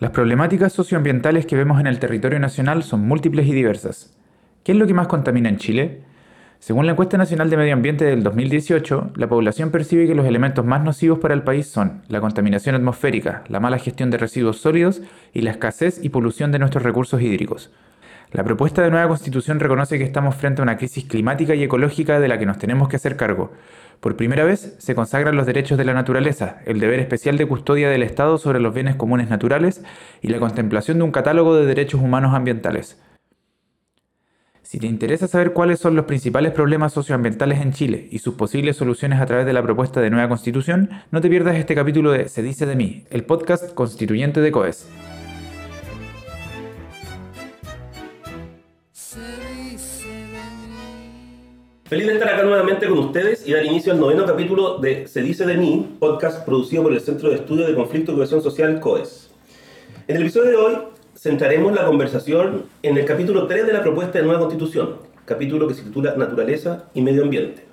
Las problemáticas socioambientales que vemos en el territorio nacional son múltiples y diversas. ¿Qué es lo que más contamina en Chile? Según la encuesta nacional de medio ambiente del 2018, la población percibe que los elementos más nocivos para el país son la contaminación atmosférica, la mala gestión de residuos sólidos y la escasez y polución de nuestros recursos hídricos. La propuesta de nueva constitución reconoce que estamos frente a una crisis climática y ecológica de la que nos tenemos que hacer cargo, por primera vez se consagran los derechos de la naturaleza, el deber especial de custodia del Estado sobre los bienes comunes naturales y la contemplación de un catálogo de derechos humanos ambientales. Si te interesa saber cuáles son los principales problemas socioambientales en Chile y sus posibles soluciones a través de la propuesta de nueva constitución, no te pierdas este capítulo de Se dice de mí, el podcast constituyente de COES. Feliz de estar acá nuevamente con ustedes y dar inicio al noveno capítulo de Se dice de mí, podcast producido por el Centro de Estudio de Conflicto y Cohesión Social, COES. En el episodio de hoy centraremos la conversación en el capítulo 3 de la propuesta de nueva constitución, capítulo que se titula Naturaleza y Medio Ambiente.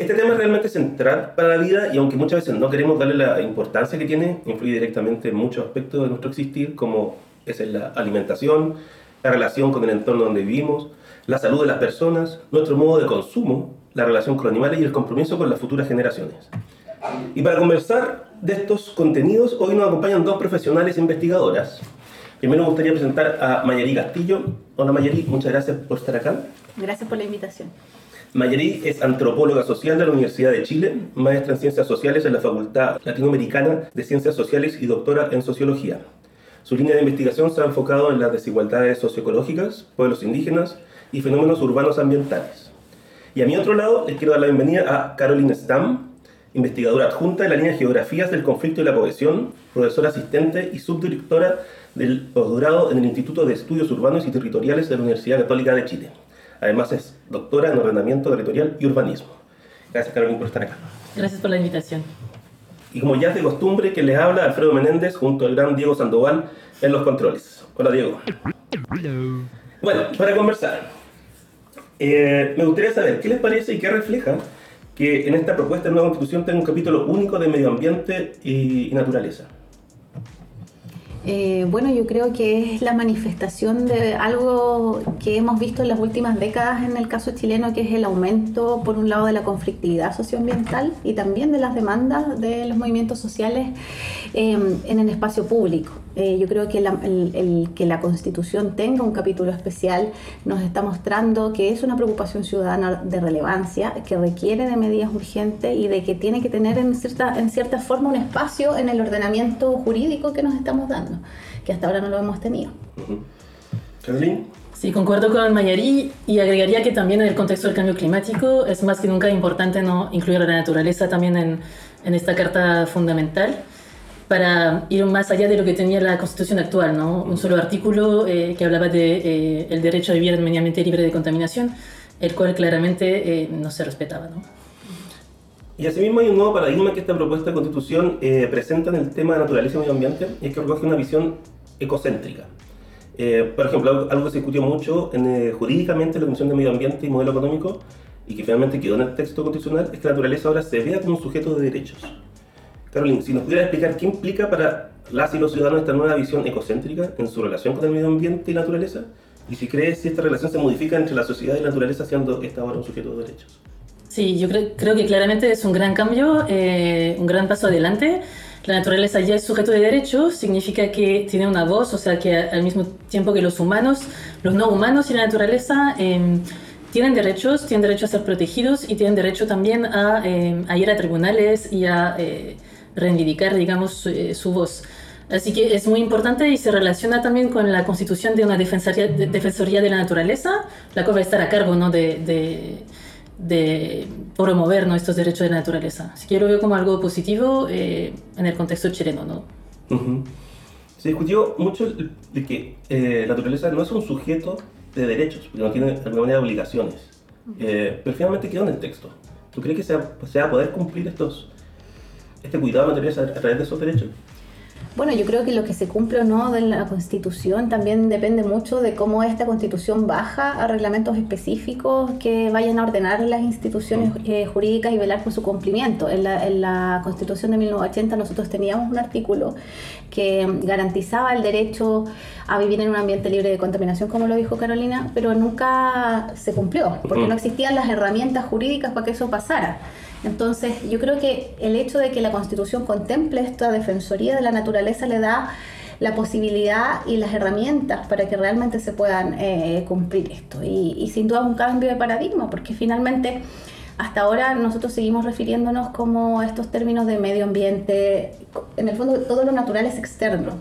Este tema es realmente central para la vida y aunque muchas veces no queremos darle la importancia que tiene, influye directamente en muchos aspectos de nuestro existir, como es la alimentación, la relación con el entorno donde vivimos, la salud de las personas, nuestro modo de consumo, la relación con los animales y el compromiso con las futuras generaciones. Y para conversar de estos contenidos, hoy nos acompañan dos profesionales investigadoras. Primero me gustaría presentar a Mayeri Castillo. Hola Mayeri, muchas gracias por estar acá. Gracias por la invitación. Mayeri es antropóloga social de la Universidad de Chile, maestra en Ciencias Sociales en la Facultad Latinoamericana de Ciencias Sociales y doctora en Sociología. Su línea de investigación se ha enfocado en las desigualdades socioecológicas, pueblos indígenas, y fenómenos urbanos ambientales. Y a mi otro lado les quiero dar la bienvenida a Caroline Stam, investigadora adjunta de la línea Geografías del Conflicto y la Cohesión, profesora asistente y subdirectora del posgrado en el Instituto de Estudios Urbanos y Territoriales de la Universidad Católica de Chile. Además es doctora en ordenamiento territorial y urbanismo. Gracias Caroline por estar acá. Gracias por la invitación. Y como ya es de costumbre, que les habla Alfredo Menéndez junto al gran Diego Sandoval en los controles. Hola Diego. Bueno, para conversar, eh, me gustaría saber qué les parece y qué refleja que en esta propuesta de nueva constitución tenga un capítulo único de medio ambiente y, naturaleza. Eh, bueno, yo creo que es la manifestación de algo que hemos visto en las últimas décadas en el caso chileno, que es el aumento, por un lado, de la conflictividad socioambiental y también de las demandas de los movimientos sociales eh, en el espacio público. Eh, yo creo que el, que la Constitución tenga un capítulo especial nos está mostrando que es una preocupación ciudadana de relevancia, que requiere de medidas urgentes y de que tiene que tener en cierta, en cierta forma un espacio en el ordenamiento jurídico que nos estamos dando, que hasta ahora no lo hemos tenido. Sí, concuerdo con Mayari y agregaría que también en el contexto del cambio climático es más que nunca importante no incluir a la naturaleza también en, en esta carta fundamental para ir más allá de lo que tenía la Constitución actual, ¿no? Un solo artículo eh, que hablaba de eh, el derecho a vivir en medio ambiente libre de contaminación, el cual claramente eh, no se respetaba, ¿no? Y asimismo hay un nuevo paradigma que esta propuesta de constitución presenta en el tema de naturaleza y medio ambiente, y es que recoge una visión ecocéntrica. por ejemplo, algo que se discutió mucho en, jurídicamente en la Comisión de Medio Ambiente y Modelo Económico, y que finalmente quedó en el texto constitucional, es que la naturaleza ahora se vea como un sujeto de derechos. Carolina, si nos pudiera explicar qué implica para las y los ciudadanos esta nueva visión ecocéntrica en su relación con el medio ambiente y la naturaleza, y si crees si esta relación se modifica entre la sociedad y la naturaleza siendo esta ahora un sujeto de derechos. Sí, yo creo, que claramente es un gran cambio, eh, un gran paso adelante. La naturaleza ya es sujeto de derechos, significa que tiene una voz, o sea que al mismo tiempo que los humanos, los no humanos y la naturaleza em, tienen derechos, tienen derecho a ser protegidos y tienen derecho también a, em, a ir a tribunales y a eh, reivindicar, digamos, eh, su, voz. Así que es muy importante y se relaciona también con la constitución de una defensoría de, defensoría de la naturaleza, la cual va a estar a cargo ¿no? de, de, de promover ¿no? estos derechos de la naturaleza. Así que yo lo veo como algo positivo eh, en el contexto chileno. ¿no? Se discutió mucho de que eh, la naturaleza no es un sujeto de derechos, porque no tiene de alguna manera obligaciones. pero finalmente quedó en el texto. ¿Tú crees que se va, se va a poder cumplir estos, este cuidado material a través de esos derechos? Bueno, yo creo que lo que se cumple o no de la Constitución también depende mucho de cómo esta Constitución baja a reglamentos específicos que vayan a ordenar las instituciones eh, jurídicas y velar por su cumplimiento. En la, en la Constitución de 1980 nosotros teníamos un artículo que garantizaba el derecho a vivir en un ambiente libre de contaminación, como lo dijo Carolina, pero nunca se cumplió, porque no existían las herramientas jurídicas para que eso pasara. Entonces, yo creo que el hecho de que la Constitución contemple esta defensoría de la naturaleza le da la posibilidad y las herramientas para que realmente se puedan eh, cumplir esto. Y, sin duda un cambio de paradigma, porque finalmente hasta ahora nosotros seguimos refiriéndonos como estos términos de medio ambiente, en el fondo todo lo natural es externo.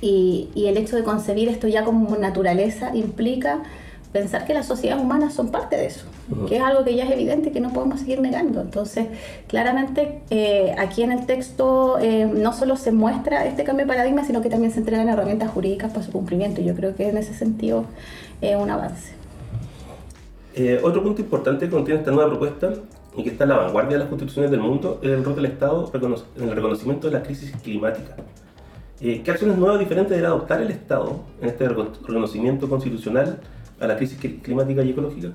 Y, y el hecho de concebir esto ya como naturaleza implica pensar que las sociedades humanas son parte de eso, que es algo que ya es evidente que no podemos seguir negando. Entonces, claramente eh, aquí en el texto eh, no solo se muestra este cambio de paradigma, sino que también se entregan herramientas jurídicas para su cumplimiento. Yo creo que en ese sentido es un avance. Eh, otro punto importante que contiene esta nueva propuesta y que está en la vanguardia de las constituciones del mundo es el rol del Estado en el reconocimiento de la crisis climática. ¿Qué acciones nuevas diferentes deberá adoptar el Estado en este reconocimiento constitucional a la crisis climática y ecológica?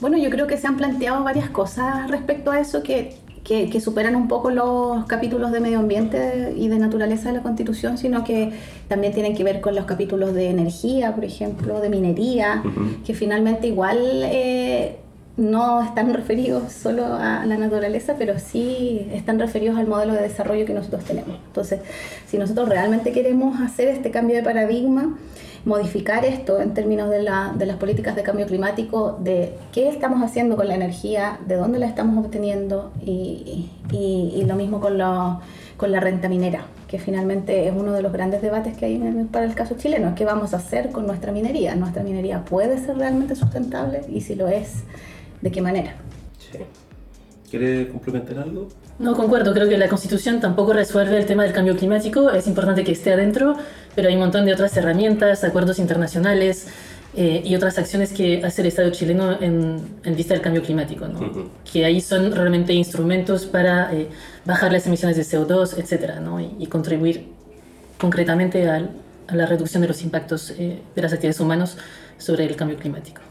Bueno, yo creo que se han planteado varias cosas respecto a eso que, que, superan un poco los capítulos de medio ambiente y de naturaleza de la Constitución, sino que también tienen que ver con los capítulos de energía, por ejemplo, de minería, que finalmente igual eh, no están referidos solo a la naturaleza, pero sí están referidos al modelo de desarrollo que nosotros tenemos. Entonces, si nosotros realmente queremos hacer este cambio de paradigma, modificar esto en términos de, las políticas de cambio climático, de qué estamos haciendo con la energía, de dónde la estamos obteniendo y, lo mismo con, con la renta minera, que finalmente es uno de los grandes debates que hay para el caso chileno, qué vamos a hacer con nuestra minería. ¿Nuestra minería puede ser realmente sustentable? Y si lo es, ¿de qué manera? Sí. ¿Quiere complementar algo? No, concuerdo. Creo que la Constitución tampoco resuelve el tema del cambio climático. Es importante que esté adentro, pero hay un montón de otras herramientas, acuerdos internacionales eh, y otras acciones que hace el Estado chileno en, vista del cambio climático, ¿no? que ahí son realmente instrumentos para eh, bajar las emisiones de CO2, etcétera, ¿no? y, contribuir concretamente a, la reducción de los impactos eh, de las actividades humanas sobre el cambio climático.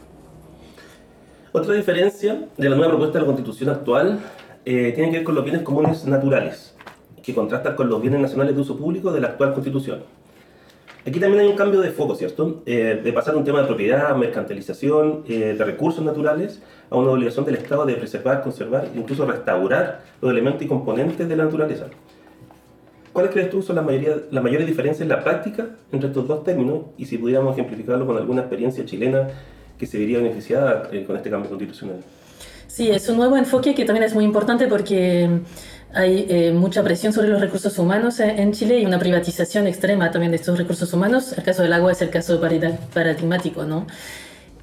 Otra diferencia de la nueva propuesta de la Constitución actual eh, tiene que ver con los bienes comunes naturales, que contrastan con los bienes nacionales de uso público de la actual Constitución. Aquí también hay un cambio de foco, ¿cierto? Eh, de pasar un tema de propiedad, mercantilización eh, de recursos naturales a una obligación del Estado de preservar, conservar e incluso restaurar los elementos y componentes de la naturaleza. ¿Cuáles crees tú son las, mayores diferencias en la práctica entre estos dos términos? Y si pudiéramos ejemplificarlo con alguna experiencia chilena que se vería beneficiada con este cambio constitucional. Sí, es un nuevo enfoque que también es muy importante porque hay eh, mucha presión sobre los recursos humanos en Chile y una privatización extrema también de estos recursos humanos. El caso del agua es el caso paradigmático, ¿no?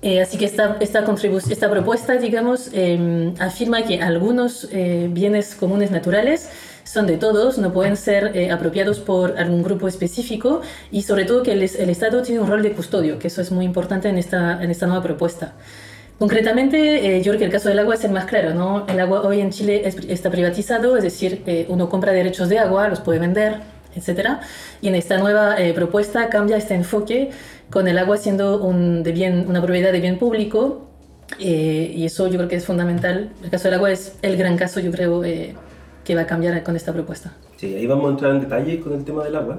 Eh, así que esta, esta, esta propuesta, digamos, em, afirma que algunos eh, bienes comunes naturales son de todos, no pueden ser apropiados por algún grupo específico y sobre todo que el, el, Estado tiene un rol de custodio, que eso es muy importante en esta, en esta nueva propuesta. Concretamente, eh, yo creo que el caso del agua es el más claro, ¿no? El agua hoy en Chile está privatizado, es decir, eh, uno compra derechos de agua, los puede vender, etc. Y en esta nueva eh, propuesta cambia este enfoque con el agua siendo un de bien, una propiedad de bien público y eso yo creo que es fundamental. El caso del agua es el gran caso, yo creo, que va a cambiar con esta propuesta. Sí, ahí vamos a entrar en detalle con el tema del agua.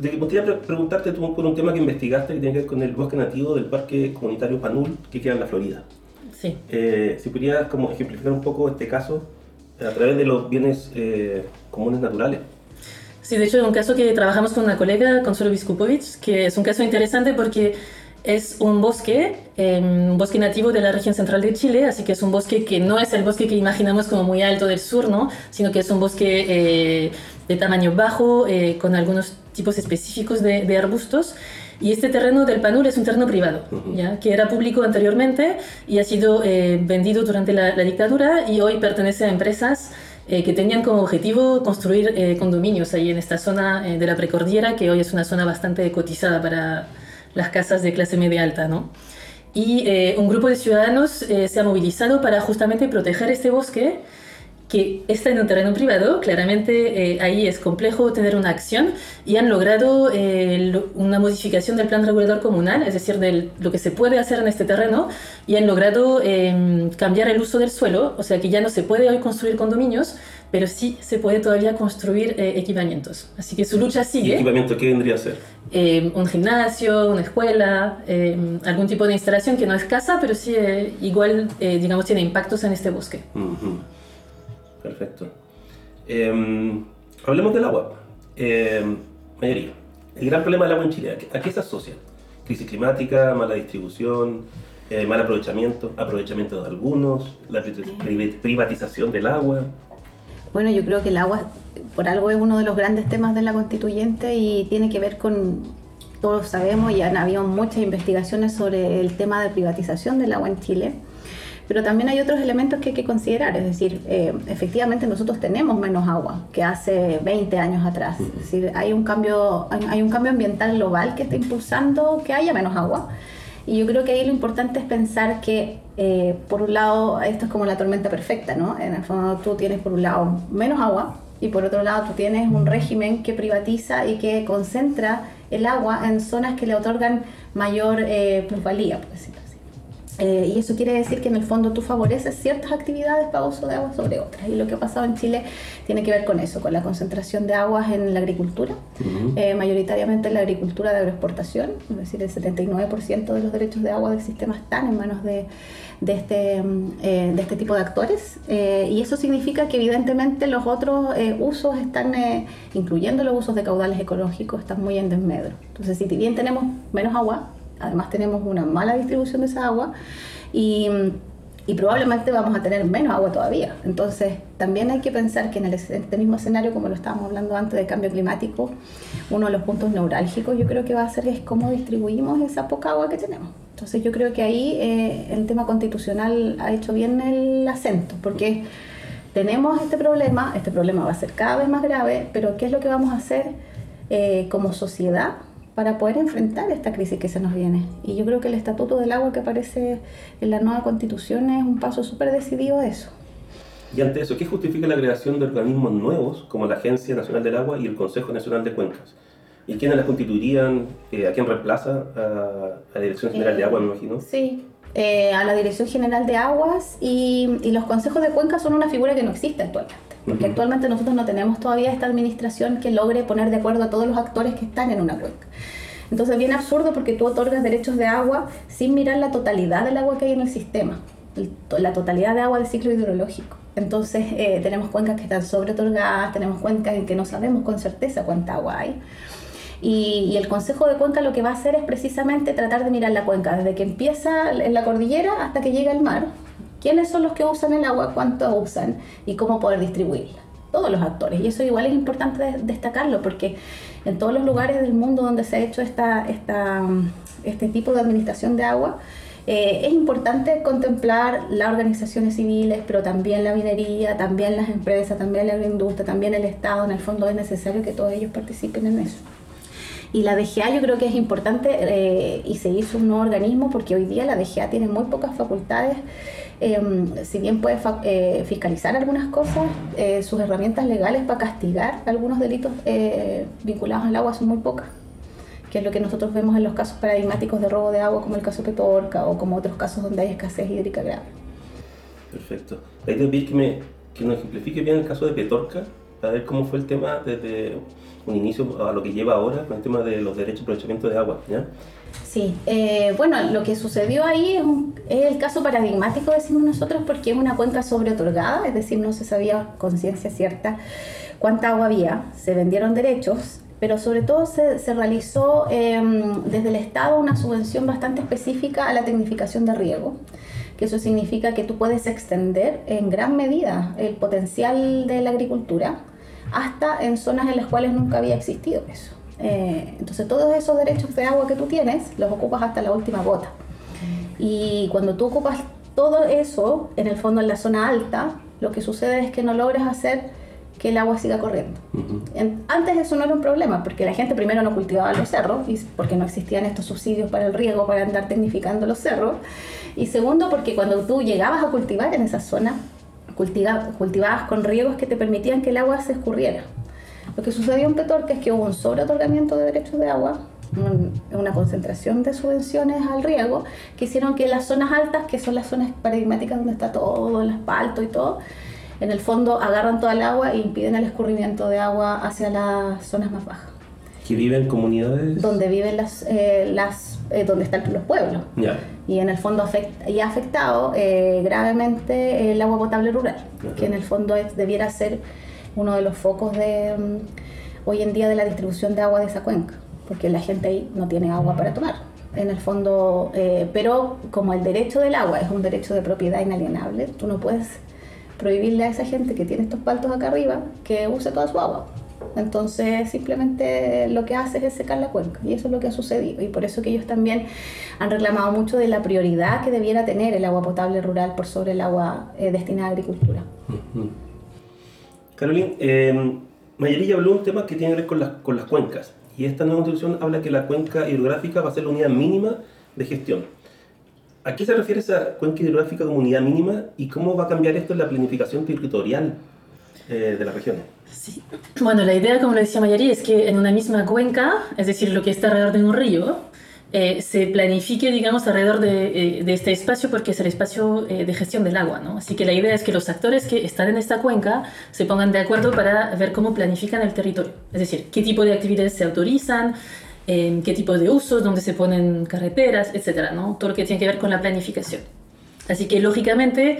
Te quería preguntarte tú por un tema que investigaste que tiene que ver con el bosque nativo del Parque Comunitario Panul que queda en la Florida. Sí. Eh, si pudieras como ejemplificar un poco este caso a través de los bienes eh, comunes naturales. Sí, de hecho es un caso que trabajamos con una colega, Consuelo Viskupovic, que es un caso interesante porque es un bosque, em, un bosque nativo de la región central de Chile, así que es un bosque que no es el bosque que imaginamos como muy alto del sur, ¿no? sino que es un bosque eh, de tamaño bajo, con algunos tipos específicos de, de arbustos. Y este terreno del Panur es un terreno privado, ¿ya? que era público anteriormente y ha sido eh, vendido durante la, dictadura y hoy pertenece a empresas eh, que tenían como objetivo construir eh, condominios ahí en esta zona de la Precordillera, que hoy es una zona bastante cotizada para las casas de clase media alta. ¿no? Y un grupo de ciudadanos se ha movilizado para justamente proteger este bosque que está en un terreno privado, claramente eh, ahí es complejo tener una acción y han logrado eh, una modificación del plan regulador comunal, es decir, de lo que se puede hacer en este terreno, y han logrado em, cambiar el uso del suelo, o sea que ya no se puede hoy construir condominios, pero sí se puede todavía construir eh, equipamientos. Así que su lucha sigue. ¿Y equipamiento qué vendría a ser? Em, un gimnasio, una escuela, em, algún tipo de instalación que no es casa, pero sí igual, digamos, tiene impactos en este bosque. Perfecto. Em, hablemos del agua. Eh, mayoría. El gran problema del agua en Chile, ¿a qué se asocia? Crisis climática, mala distribución, eh, mal aprovechamiento, aprovechamiento de algunos, la privatización del agua. Bueno, yo creo que el agua, por algo, es uno de los grandes temas de la constituyente y tiene que ver con, todos sabemos, y han habido muchas investigaciones sobre el tema de privatización del agua en Chile. Pero también hay otros elementos que hay que considerar, es decir, eh, efectivamente nosotros tenemos menos agua que hace 20 años atrás. Es decir, hay un cambio, hay un cambio ambiental global que está impulsando que haya menos agua. Y yo creo que ahí lo importante es pensar que, eh, por un lado, esto es como la tormenta perfecta, ¿no? En el fondo tú tienes, por un lado, menos agua y por otro lado tú tienes un régimen que privatiza y que concentra el agua en zonas que le otorgan mayor eh, plusvalía, por decirlo eh, y eso quiere decir que en el fondo tú favoreces ciertas actividades para uso de agua sobre otras. Y lo que ha pasado en Chile tiene que ver con eso, con la concentración de aguas en la agricultura, eh, mayoritariamente en la agricultura de agroexportación, es decir, el 79% de los derechos de agua del sistema están en manos de, de, este, mm, eh, de este tipo de actores. y eso significa que evidentemente los otros usos están, incluyendo los usos de caudales ecológicos, están muy en desmedro. Entonces, si bien tenemos menos agua, además tenemos una mala distribución de esa agua y, probablemente vamos a tener menos agua todavía. Entonces, también hay que pensar que en el, este mismo escenario, como lo estábamos hablando antes de cambio climático, uno de los puntos neurálgicos yo creo que va a ser es cómo distribuimos esa poca agua que tenemos. Entonces, yo creo que ahí eh, el tema constitucional ha hecho bien el acento, porque tenemos este problema, este problema va a ser cada vez más grave, pero ¿qué es lo que vamos a hacer eh, como sociedad para poder enfrentar esta crisis que se nos viene. Y yo creo que el Estatuto del Agua que aparece en la nueva constitución es un paso súper decidido de eso. Y ante eso, ¿qué justifica la creación de organismos nuevos como la Agencia Nacional del Agua y el Consejo Nacional de Cuencas? ¿Y quiénes las constituirían? Eh, ¿A quién reemplaza? ¿A, la Dirección General de Agua, me imagino? Sí, eh, a la Dirección General de Aguas y, y, los consejos de cuencas son una figura que no existe actualmente. Porque actualmente nosotros no tenemos todavía esta administración que logre poner de acuerdo a todos los actores que están en una cuenca. Entonces es bien absurdo porque tú otorgas derechos de agua sin mirar la totalidad del agua que hay en el sistema, la totalidad de agua del ciclo hidrológico. Entonces eh, tenemos cuencas que están sobre otorgadas, tenemos cuencas en que no sabemos con certeza cuánta agua hay. Y, y, el Consejo de Cuenca lo que va a hacer es precisamente tratar de mirar la cuenca desde que empieza en la cordillera hasta que llega al mar, quiénes son los que usan el agua, cuánto usan y cómo poder distribuirla. Todos los actores. Y eso igual es importante destacarlo porque en todos los lugares del mundo donde se ha hecho esta, esta, este tipo de administración de agua, eh, es importante contemplar las organizaciones civiles, pero también la minería, también las empresas, también la agroindustria, también el Estado. En el fondo es necesario que todos ellos participen en eso. Y la DGA yo creo que es importante eh, y se hizo un nuevo organismo porque hoy día la DGA tiene muy pocas facultades Em, si bien puede eh, fiscalizar algunas cosas, eh, sus herramientas legales para castigar algunos delitos eh, vinculados al agua son muy pocas, que es lo que nosotros vemos en los casos paradigmáticos de robo de agua, como el caso Petorca o como otros casos donde hay escasez hídrica grave. Perfecto. Hay que pedir que, me, que nos ejemplifique bien el caso de Petorca, para ver cómo fue el tema desde un inicio a lo que lleva ahora, el tema de los derechos de aprovechamiento de agua. ¿ya? Sí, eh, bueno, lo que sucedió ahí es, el caso paradigmático, decimos nosotros, porque es una cuenca sobreotorgada, es decir, no se sabía con ciencia cierta cuánta agua había, se vendieron derechos, pero sobre todo se, realizó em, desde el Estado una subvención bastante específica a la tecnificación de riego, que eso significa que tú puedes extender en gran medida el potencial de la agricultura hasta en zonas en las cuales nunca había existido eso. Eh, entonces todos esos derechos de agua que tú tienes los ocupas hasta la última gota. Y cuando tú ocupas todo eso, en el fondo en la zona alta, lo que sucede es que no logras hacer que el agua siga corriendo. Antes eso no era un problema, porque la gente primero no cultivaba los cerros, y porque no existían estos subsidios para el riego, para andar tecnificando los cerros. Y segundo, porque cuando tú llegabas a cultivar en esa zona, cultiva- cultivadas con riegos que te permitían que el agua se escurriera. Lo que sucedió en Petorca es que hubo un sobreotorgamiento de derechos de agua, un- una concentración de subvenciones al riego, que hicieron que las zonas altas, que son las zonas paradigmáticas donde está todo el asfalto y todo, en el fondo agarran toda el agua e impiden el escurrimiento de agua hacia las zonas más bajas, Que viven en comunidades. donde viven las, eh, las eh, donde están los pueblos. Ya. Y en el fondo afecta, y ha afectado eh, gravemente el agua potable rural, que en el fondo es- debiera ser uno de los focos de mm, hoy en día de la distribución de agua de esa cuenca, porque la gente ahí no tiene agua para tomar. En el fondo, eh, pero como el derecho del agua es un derecho de propiedad inalienable, tú no puedes prohibirle a esa gente que tiene estos paltos acá arriba que use toda su agua. Entonces simplemente lo que hace es secar la cuenca y eso es lo que ha sucedido y por eso que ellos también han reclamado mucho de la prioridad que debiera tener el agua potable rural por sobre el agua eh, destinada a agricultura. Ujú. Carolina, eh, Mayerilla habló de un tema que tiene que ver con las, con las cuencas. Y esta nueva constitución habla que la cuenca hidrográfica va a ser la unidad mínima de gestión. ¿A qué se refiere esa cuenca hidrográfica como unidad mínima y cómo va a cambiar esto en la planificación territorial eh, de las regiones? Sí. Bueno, la idea, como lo decía Mayari, es que en una misma cuenca, es decir, lo que está alrededor de un río, eh, se planifique, digamos, alrededor de, eh, de este espacio porque es el espacio eh, de gestión del agua, ¿no? Así que la idea es que los actores que están en esta cuenca se pongan de acuerdo para ver cómo planifican el territorio. Es decir, qué tipo de actividades se autorizan, eh, qué tipo de usos, dónde se ponen carreteras, etcétera, ¿no? Todo lo que tiene que ver con la planificación. Así que, lógicamente,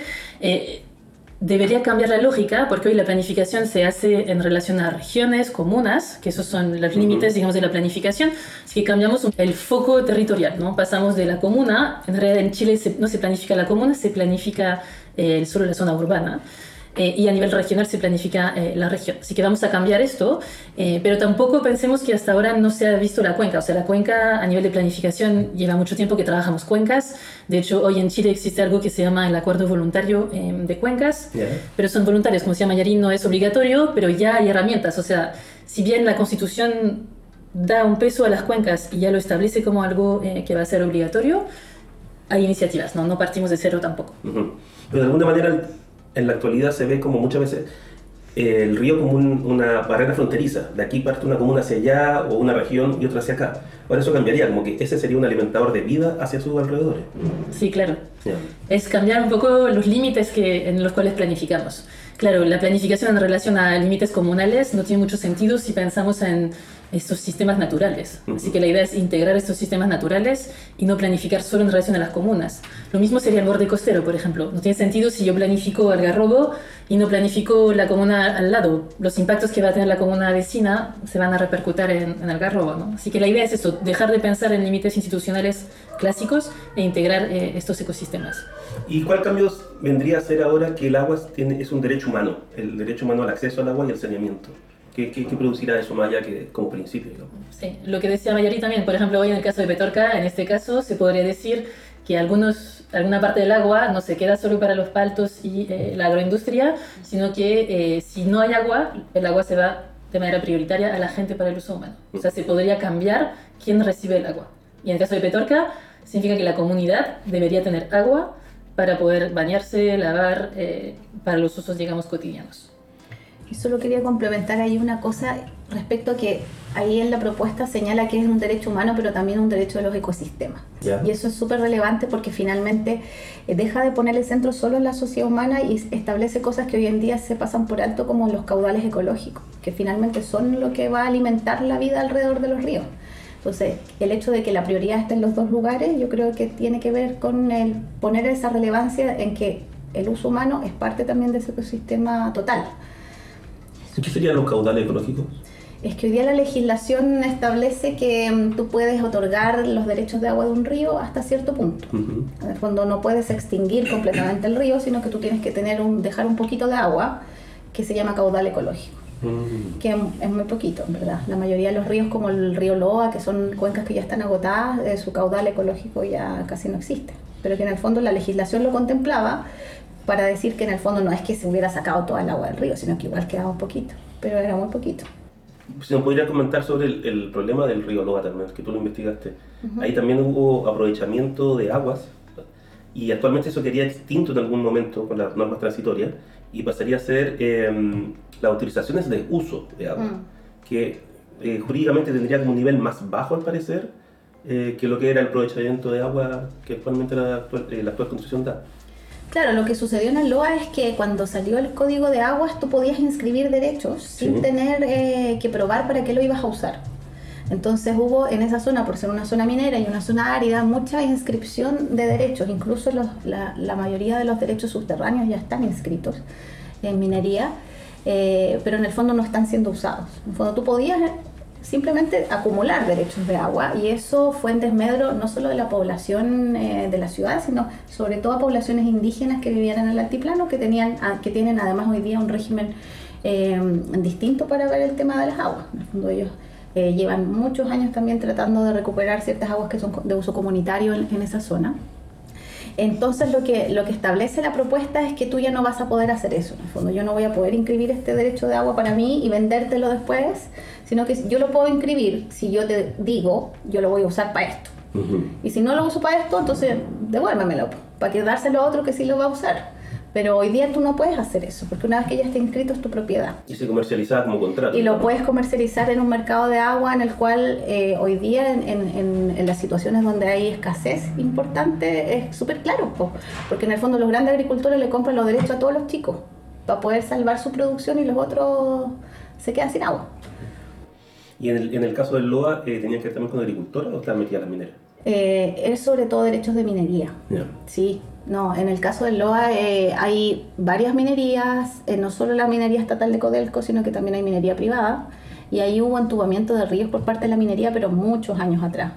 debería cambiar la lógica porque hoy la planificación se hace en relación a regiones, comunas, que esos son los límites, digamos, de la planificación. Así que cambiamos el foco territorial, ¿no? Pasamos de la comuna, en realidad en Chile se- no se planifica la comuna, se planifica eh, solo la zona urbana. Eh, y a nivel regional se planifica eh, la región. Así que vamos a cambiar esto, eh, pero tampoco pensemos que hasta ahora no se ha visto la cuenca. O sea, la cuenca a nivel de planificación lleva mucho tiempo que trabajamos cuencas. De hecho, hoy en Chile existe algo que se llama el acuerdo voluntario eh, de cuencas, Ya. pero son voluntarios, como se llama Yarín, no es obligatorio, pero ya hay herramientas. O sea, si bien la Constitución da un peso a las cuencas y ya lo establece como algo eh, que va a ser obligatorio, hay iniciativas, ¿no? No partimos de cero tampoco. Ujú. Pero de alguna manera en la actualidad se ve como muchas veces eh, el río como un- una barrera fronteriza. De aquí parte una comuna hacia allá o una región y otra hacia acá. Ahora eso cambiaría, como que ese sería un alimentador de vida hacia sus alrededores. Sí, claro. Ya. es cambiar un poco los límites que, en los cuales planificamos. Claro, la planificación en relación a límites comunales no tiene mucho sentido si pensamos en estos sistemas naturales. Así que la idea es integrar estos sistemas naturales y no planificar solo en relación a las comunas. Lo mismo sería el borde costero, por ejemplo. No tiene sentido si yo planifico Algarrobo y no planifico la comuna al lado. Los impactos que va a tener la comuna vecina se van a repercutir en, en Algarrobo. ¿no? Así que la idea es eso, dejar de pensar en límites institucionales clásicos e integrar eh, estos ecosistemas. ¿Y cuál cambio vendría a ser ahora que el agua tiene, es un derecho humano? El derecho humano al acceso al agua y al saneamiento. ¿Qué, qué, qué producirá eso más allá que como principio? Sí, lo que decía Mayari también, por ejemplo, hoy en el caso de Petorca, en este caso se podría decir que algunos, alguna parte del agua no se queda solo para los paltos y eh, la agroindustria, sino que eh, si no hay agua, el agua se va de manera prioritaria a la gente para el uso humano. O sea, se podría cambiar quién recibe el agua. Y en el caso de Petorca, significa que la comunidad debería tener agua para poder bañarse, lavar, eh, para los usos, digamos, cotidianos. Y solo quería complementar ahí una cosa respecto a que ahí en la propuesta señala que es un derecho humano, pero también un derecho de los ecosistemas. Y eso es súper relevante porque finalmente eh, deja de poner el centro solo en la sociedad humana y establece cosas que hoy en día se pasan por alto como los caudales ecológicos, que finalmente son lo que va a alimentar la vida alrededor de los ríos. Entonces, el hecho de que la prioridad esté en los dos lugares, yo creo que tiene que ver con el poner esa relevancia en que el uso humano es parte también de ese ecosistema total. ¿Qué serían los caudales ecológicos? Es que hoy día la legislación establece que mm, tú puedes otorgar los derechos de agua de un río hasta cierto punto. Ujú. En el fondo no puedes extinguir completamente el río, sino que tú tienes que tener un, dejar un poquito de agua que se llama caudal ecológico, Mm. que es muy poquito, en verdad. La mayoría de los ríos, como el río Loa, que son cuencas que ya están agotadas, eh, su caudal ecológico ya casi no existe. Pero que en el fondo la legislación lo contemplaba para decir que en el fondo no es que se hubiera sacado toda el agua del río, sino que igual quedaba un poquito, pero era muy poquito. Si nos podría comentar sobre el, el problema del río Loa también, que tú lo investigaste. Ahí también hubo aprovechamiento de aguas y actualmente eso quedaría extinto en algún momento con las normas transitorias y pasaría a ser em, las autorizaciones de uso de agua, Mm. que eh, jurídicamente tendría como un nivel más bajo al parecer eh, que lo que era el aprovechamiento de agua que actualmente la actual, eh, la actual constitución da. Claro, lo que sucedió en el LOA es que cuando salió el código de aguas tú podías inscribir derechos sin tener eh, que probar para qué lo ibas a usar. Entonces hubo en esa zona, por ser una zona minera y una zona árida, mucha inscripción de derechos. Incluso los- la, la mayoría de los derechos subterráneos ya están inscritos en minería, eh, pero en el fondo no están siendo usados. En el fondo tú podías simplemente acumular derechos de agua y eso fue en desmedro no solo de la población eh, de la ciudad, sino sobre todo a poblaciones indígenas que vivían en el altiplano, que, tenían, a- que tienen además hoy día un régimen eh, distinto para ver el tema de las aguas. En el fondo ellos eh, llevan muchos años también tratando de recuperar ciertas aguas que son de uso comunitario en esa zona. Entonces lo que, lo que establece la propuesta es que tú ya no vas a poder hacer eso. En el fondo yo no voy a poder inscribir este derecho de agua para mí y vendértelo después, sino que yo lo puedo inscribir si yo te digo, yo lo voy a usar para esto. Y si no lo uso para esto, entonces devuélvemelo, para que dárselo a otro que sí lo va a usar. Pero hoy día tú no puedes hacer eso, porque una vez que ya está inscrito es tu propiedad. Y se comercializaba como contrato. Y lo puedes comercializar en un mercado de agua en el cual eh, hoy día en, en- en- en las situaciones donde hay escasez importante es súper claro, po, porque en el fondo los grandes agricultores le compran los derechos a todos los chicos para poder salvar su producción y los otros se quedan sin agua. Y en el, en el caso del LOA, eh, ¿tenían que ver también con agricultora o estaban metidas las mineras? Eh, es sobre todo derechos de minería. Sí, no, en el caso del LOA eh, hay varias minerías, eh, no solo la minería estatal de Codelco, sino que también hay minería privada. Y ahí hubo entubamiento de ríos por parte de la minería, pero muchos años atrás,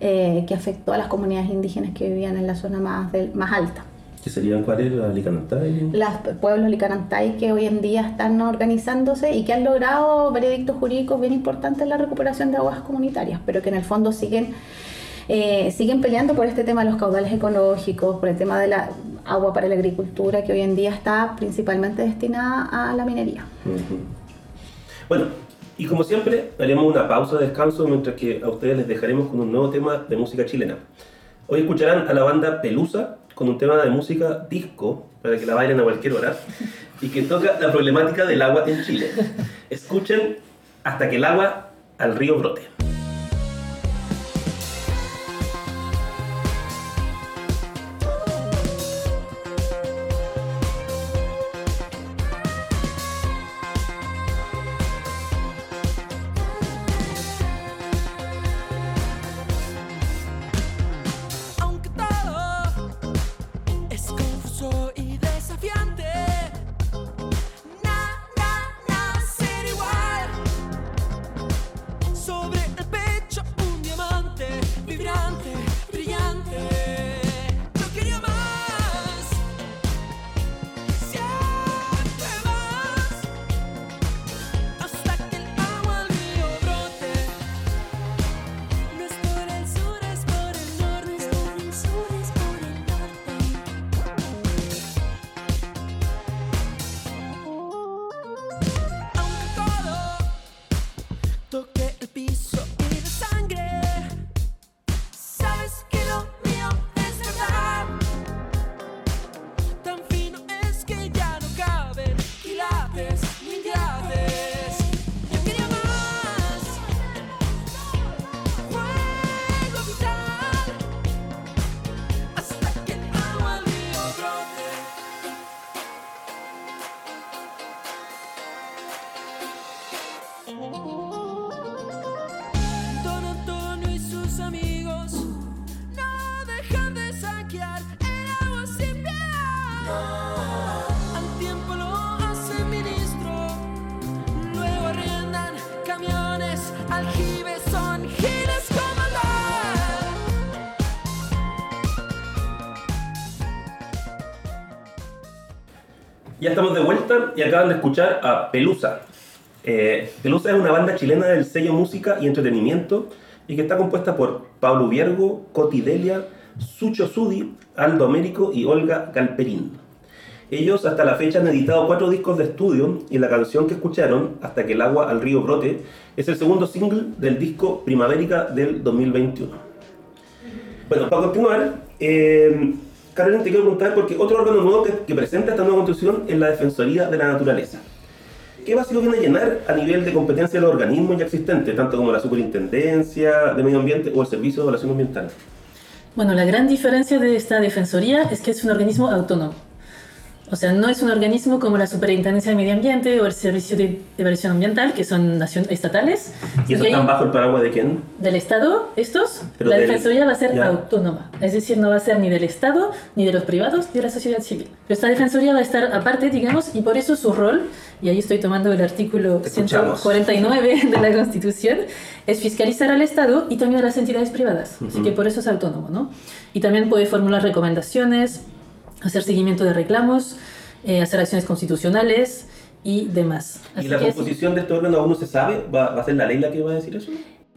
eh, que afectó a las comunidades indígenas que vivían en la zona más, del- más alta. ¿Que serían cuáles? ¿La Licanantay? Los pueblos licanantay que hoy en día están organizándose y que han logrado veredictos jurídicos bien importantes en la recuperación de aguas comunitarias, pero que en el fondo siguen, eh, siguen peleando por este tema de los caudales ecológicos, por el tema de la agua para la agricultura, que hoy en día está principalmente destinada a la minería. Bueno, y como siempre, haremos una pausa de descanso mientras que a ustedes les dejaremos con un nuevo tema de música chilena. Hoy escucharán a la banda Pelusa con un tema de música disco para que la bailen a cualquier hora y que toca la problemática del agua en Chile. Escuchen hasta que el agua al río brote. Estamos de vuelta y acaban de escuchar a Pelusa. Eh, Pelusa es una banda chilena del sello Música y Entretenimiento y que está compuesta por Pablo Viergo, Coti Delia, Sucho Sudi, Aldo Américo y Olga Galperín. Ellos hasta la fecha han editado cuatro discos de estudio y la canción que escucharon, Hasta que el agua al río brote, es el segundo single del disco Primavérica del 2021. Bueno, para continuar, eh, Carolina, te quiero preguntar porque otro órgano nuevo que, presenta esta nueva constitución es la Defensoría de la Naturaleza. ¿Qué vacío viene a llenar a nivel de competencia de los organismos ya existentes, tanto como la Superintendencia de Medio Ambiente o el Servicio de Evaluación Ambiental? Bueno, la gran diferencia de esta defensoría es que es un organismo autónomo. O sea, no es un organismo como la Superintendencia de Medio Ambiente o el Servicio de Evaluación Ambiental, que son estatales. ¿Y eso están bajo el paraguas de quién? del Estado, estos, Pero la del- defensoría va a ser ya. autónoma. Es decir, no va a ser ni del Estado, ni de los privados, ni de la sociedad civil. Pero esta defensoría va a estar aparte, digamos, y por eso su rol, y ahí estoy tomando el artículo Te escuchamos. 149 de la Constitución, es fiscalizar al Estado y también a las entidades privadas. Así que por eso es autónomo, ¿no? Y también puede formular recomendaciones, hacer seguimiento de reclamos, eh, hacer acciones constitucionales y demás. ¿Y Así la que es- composición de este órgano aún no se sabe? ¿Va, va a ser la ley la que va a decir eso?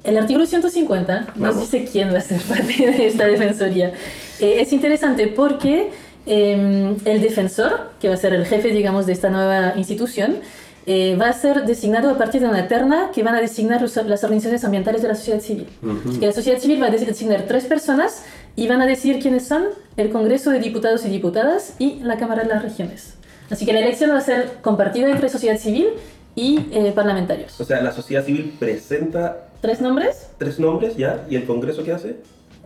El artículo 150 nos Vamos. dice quién va a ser parte de esta defensoría. Eh, es interesante porque eh, el defensor, que va a ser el jefe, digamos, de esta nueva institución, eh, va a ser designado a partir de una terna que van a designar los- las organizaciones ambientales de la sociedad civil. Ujú. Que la sociedad civil va a designar tres personas y van a decir quiénes son el Congreso de Diputados y Diputadas y la Cámara de las Regiones. Así que la elección va a ser compartida entre sociedad civil y eh, parlamentarios. O sea, la sociedad civil presenta ¿Tres nombres? tres nombres ya, ¿y el Congreso qué hace?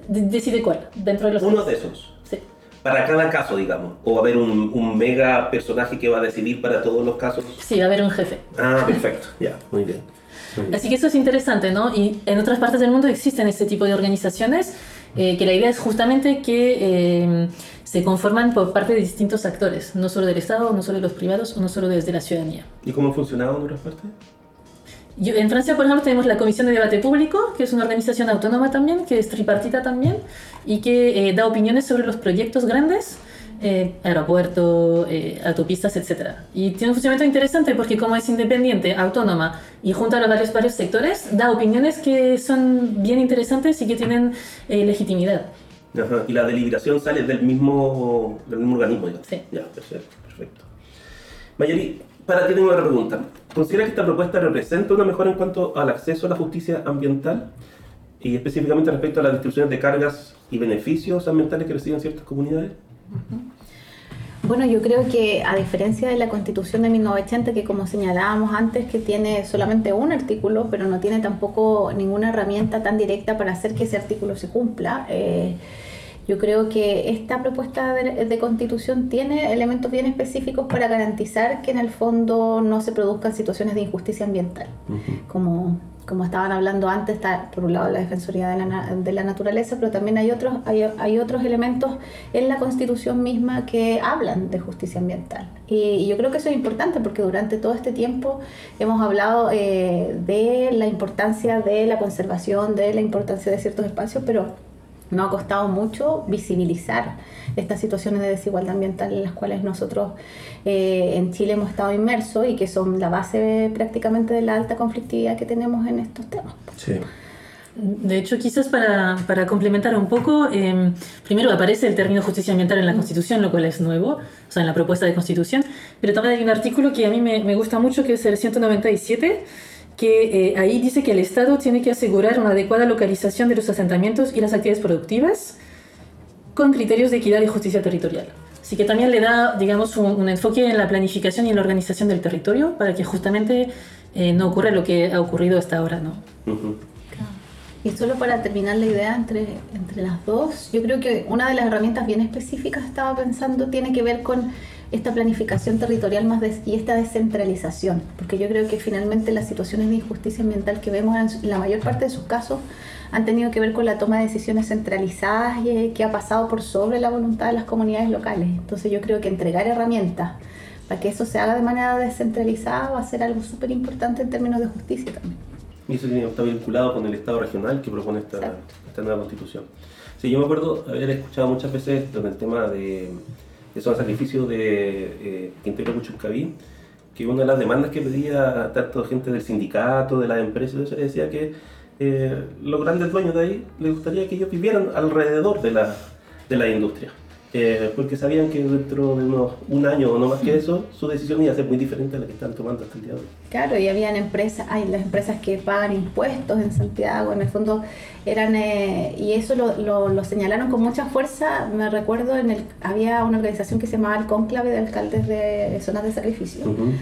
De- decide cuál, dentro de los Uno de esos. Sí. Para cada caso, digamos. O va a haber un, un mega personaje que va a decidir para todos los casos. Sí, va a haber un jefe. Ah, perfecto. Ya, muy bien. Muy bien. Así que eso es interesante, ¿no? Y en otras partes del mundo existen este tipo de organizaciones eh, que la idea es justamente que eh, se conforman por parte de distintos actores, no solo del Estado, no solo de los privados, no solo desde la ciudadanía. ¿Y cómo ha funcionado en otras partes? Yo- en Francia, por ejemplo, tenemos la Comisión de Debate Público, que es una organización autónoma también, que es tripartita también, y que eh, da opiniones sobre los proyectos grandes, eh, aeropuerto, eh, autopistas, etc. Y tiene un funcionamiento interesante porque como es independiente, autónoma y junto a los varios, varios sectores, da opiniones que son bien interesantes y que tienen eh, legitimidad. Ajá. Y la deliberación sale del mismo, del mismo organismo, digamos. Sí. Ya, perfecto. perfecto. Mayori, para ti tengo una pregunta. ¿Considera que esta propuesta representa una mejora en cuanto al acceso a la justicia ambiental? Y específicamente respecto a las distribuciones de cargas y beneficios ambientales que reciben ciertas comunidades. Bueno, yo creo que a diferencia de la Constitución de 1980, que como señalábamos antes, que tiene solamente un artículo, pero no tiene tampoco ninguna herramienta tan directa para hacer que ese artículo se cumpla, eh, yo creo que esta propuesta de, de constitución tiene elementos bien específicos para garantizar que en el fondo no se produzcan situaciones de injusticia ambiental como, como estaban hablando antes, está por un lado la Defensoría de la, de la Naturaleza, pero también hay otros, hay, hay otros elementos en la Constitución misma que hablan de justicia ambiental. Y, yo creo que eso es importante porque durante todo este tiempo hemos hablado eh, de la importancia de la conservación, de la importancia de ciertos espacios, pero nos ha costado mucho visibilizar estas situaciones de desigualdad ambiental en las cuales nosotros eh, en Chile hemos estado inmersos y que son la base prácticamente de la alta conflictividad que tenemos en estos temas. Sí. De hecho, quizás para, para complementar un poco, eh, primero aparece el término justicia ambiental en la Constitución, lo cual es nuevo, o sea, en la propuesta de Constitución, pero también hay un artículo que a mí me, me gusta mucho, que es el 197, que eh, ahí dice que el Estado tiene que asegurar una adecuada localización de los asentamientos y las actividades productivas con criterios de equidad y justicia territorial. Así que también le da, digamos, un, un enfoque en la planificación y en la organización del territorio para que justamente eh, no ocurra lo que ha ocurrido hasta ahora, ¿no? Y solo para terminar la idea entre, entre las dos, yo creo que una de las herramientas bien específicas estaba pensando tiene que ver con esta planificación territorial más des- y esta descentralización, porque yo creo que finalmente las situaciones de injusticia ambiental que vemos en la mayor parte de sus casos han tenido que ver con la toma de decisiones centralizadas y eh, que ha pasado por sobre la voluntad de las comunidades locales. Entonces yo creo que entregar herramientas para que eso se haga de manera descentralizada va a ser algo súper importante en términos de justicia también. Y eso está vinculado con el Estado regional que propone esta, esta nueva constitución. Sí, yo me acuerdo haber escuchado muchas veces con el tema de, de zona de eh, Quintero Cuchuncaví, que una de las demandas que pedía tanto gente del sindicato, de las empresas, decía que eh, los grandes dueños de ahí les gustaría que ellos vivieran alrededor de la, de la industria. eh, porque sabían que dentro de unos un año o no más que eso, su decisión iba a ser muy diferente a la que están tomando hasta el día de hoy. Claro, y habían empresas, hay las empresas que pagan impuestos en Santiago, en el fondo eran, eh, y eso lo, lo- lo señalaron con mucha fuerza, me recuerdo, en el, había una organización que se llamaba el Cónclave de Alcaldes de Zonas de Sacrificio, Ujú.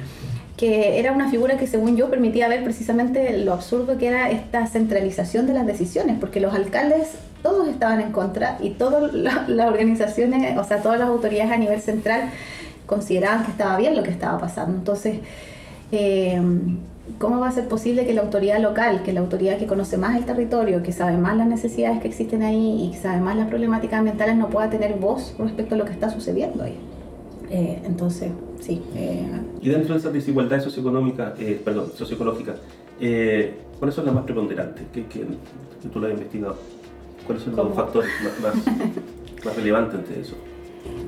que era una figura que según yo permitía ver precisamente lo absurdo que era esta centralización de las decisiones, porque los alcaldes todos estaban en contra y todas la- las organizaciones, o sea, todas las autoridades a nivel central consideraban que estaba bien lo que estaba pasando. Entonces, eh, ¿cómo va a ser posible que la autoridad local, que la autoridad que conoce más el territorio, que sabe más las necesidades que existen ahí y que sabe más las problemáticas ambientales, no pueda tener voz respecto a lo que está sucediendo ahí? Eh, entonces, sí. eh, Y dentro de esas desigualdades socioeconómicas, eh, perdón, socioecológicas, eh, ¿cuáles son las más preponderantes? ¿Qué, qué- que tú lo has investigado? ¿Cuáles son los ¿Cómo? factores más, más, más relevantes entre eso?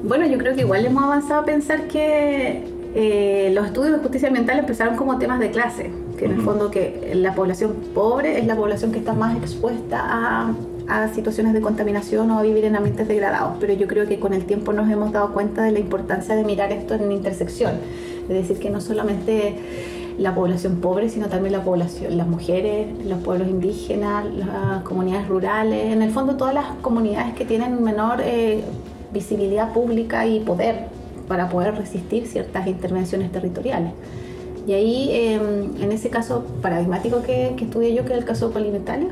Bueno, yo creo que igual hemos avanzado a pensar que eh, los estudios de justicia ambiental empezaron como temas de clase, que en el fondo que la población pobre es la población que está más expuesta a, a situaciones de contaminación o a vivir en ambientes degradados, pero yo creo que con el tiempo nos hemos dado cuenta de la importancia de mirar esto en intersección, es decir, que no solamente la población pobre, sino también la población, las mujeres, los pueblos indígenas, las comunidades rurales, en el fondo todas las comunidades que tienen menor eh, visibilidad pública y poder para poder resistir ciertas intervenciones territoriales. Y ahí, eh, en ese caso paradigmático que, que estudié yo, que es el caso de Polimetalia,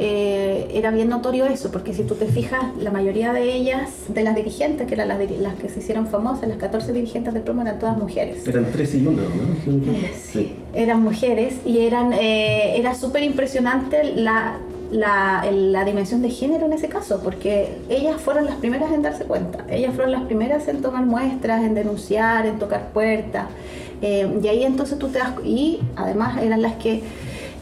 eh, era bien notorio eso, porque si tú te fijas, la mayoría de ellas, de las dirigentes, que eran las, las que se hicieron famosas, las 14 dirigentes del promo eran todas mujeres. Eran tres y uno, ¿no? Sí, eran mujeres y eran, eh, era súper impresionante la, la, la dimensión de género en ese caso, porque ellas fueron las primeras en darse cuenta, ellas fueron las primeras en tomar muestras, en denunciar, en tocar puertas, eh, y ahí entonces tú te das, y además eran las que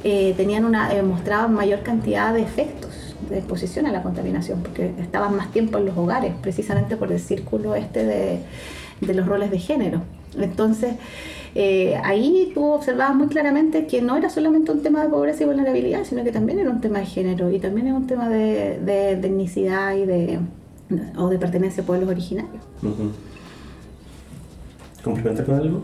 eh, tenían una, eh, mostraban mayor cantidad de efectos de exposición a la contaminación, porque estaban más tiempo en los hogares, precisamente por el círculo este de, de los roles de género. Entonces, eh, ahí tú observabas muy claramente que no era solamente un tema de pobreza y vulnerabilidad, sino que también era un tema de género y también es un tema de, de etnicidad y de, o de pertenencia a pueblos originarios. Ujú. ¿Complementar con algo?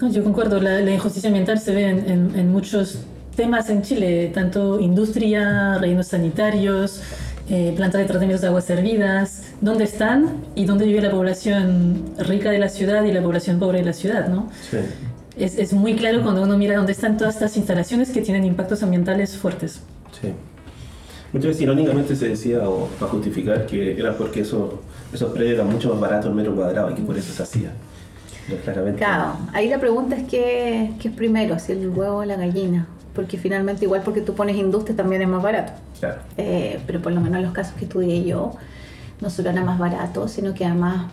No, yo concuerdo, la, la injusticia ambiental se ve en, en- en muchos temas en Chile, tanto industria, rellenos sanitarios, eh, plantas de tratamientos de aguas servidas, dónde están y dónde vive la población rica de la ciudad y la población pobre de la ciudad, ¿no? Sí. Es, es muy claro cuando uno mira dónde están todas estas instalaciones que tienen impactos ambientales fuertes. Sí. Muchas veces irónicamente se decía, o para justificar, que era porque eso, esos predios eran mucho más baratos el metro cuadrado y que por eso se hacía. Pero claramente. Claro, ahí la pregunta es qué, qué es primero, si el huevo o la gallina, porque finalmente igual porque tú pones industria también es más barato. Claro. Eh, pero por lo menos en los casos que estudié yo, no solo era más barato, sino que además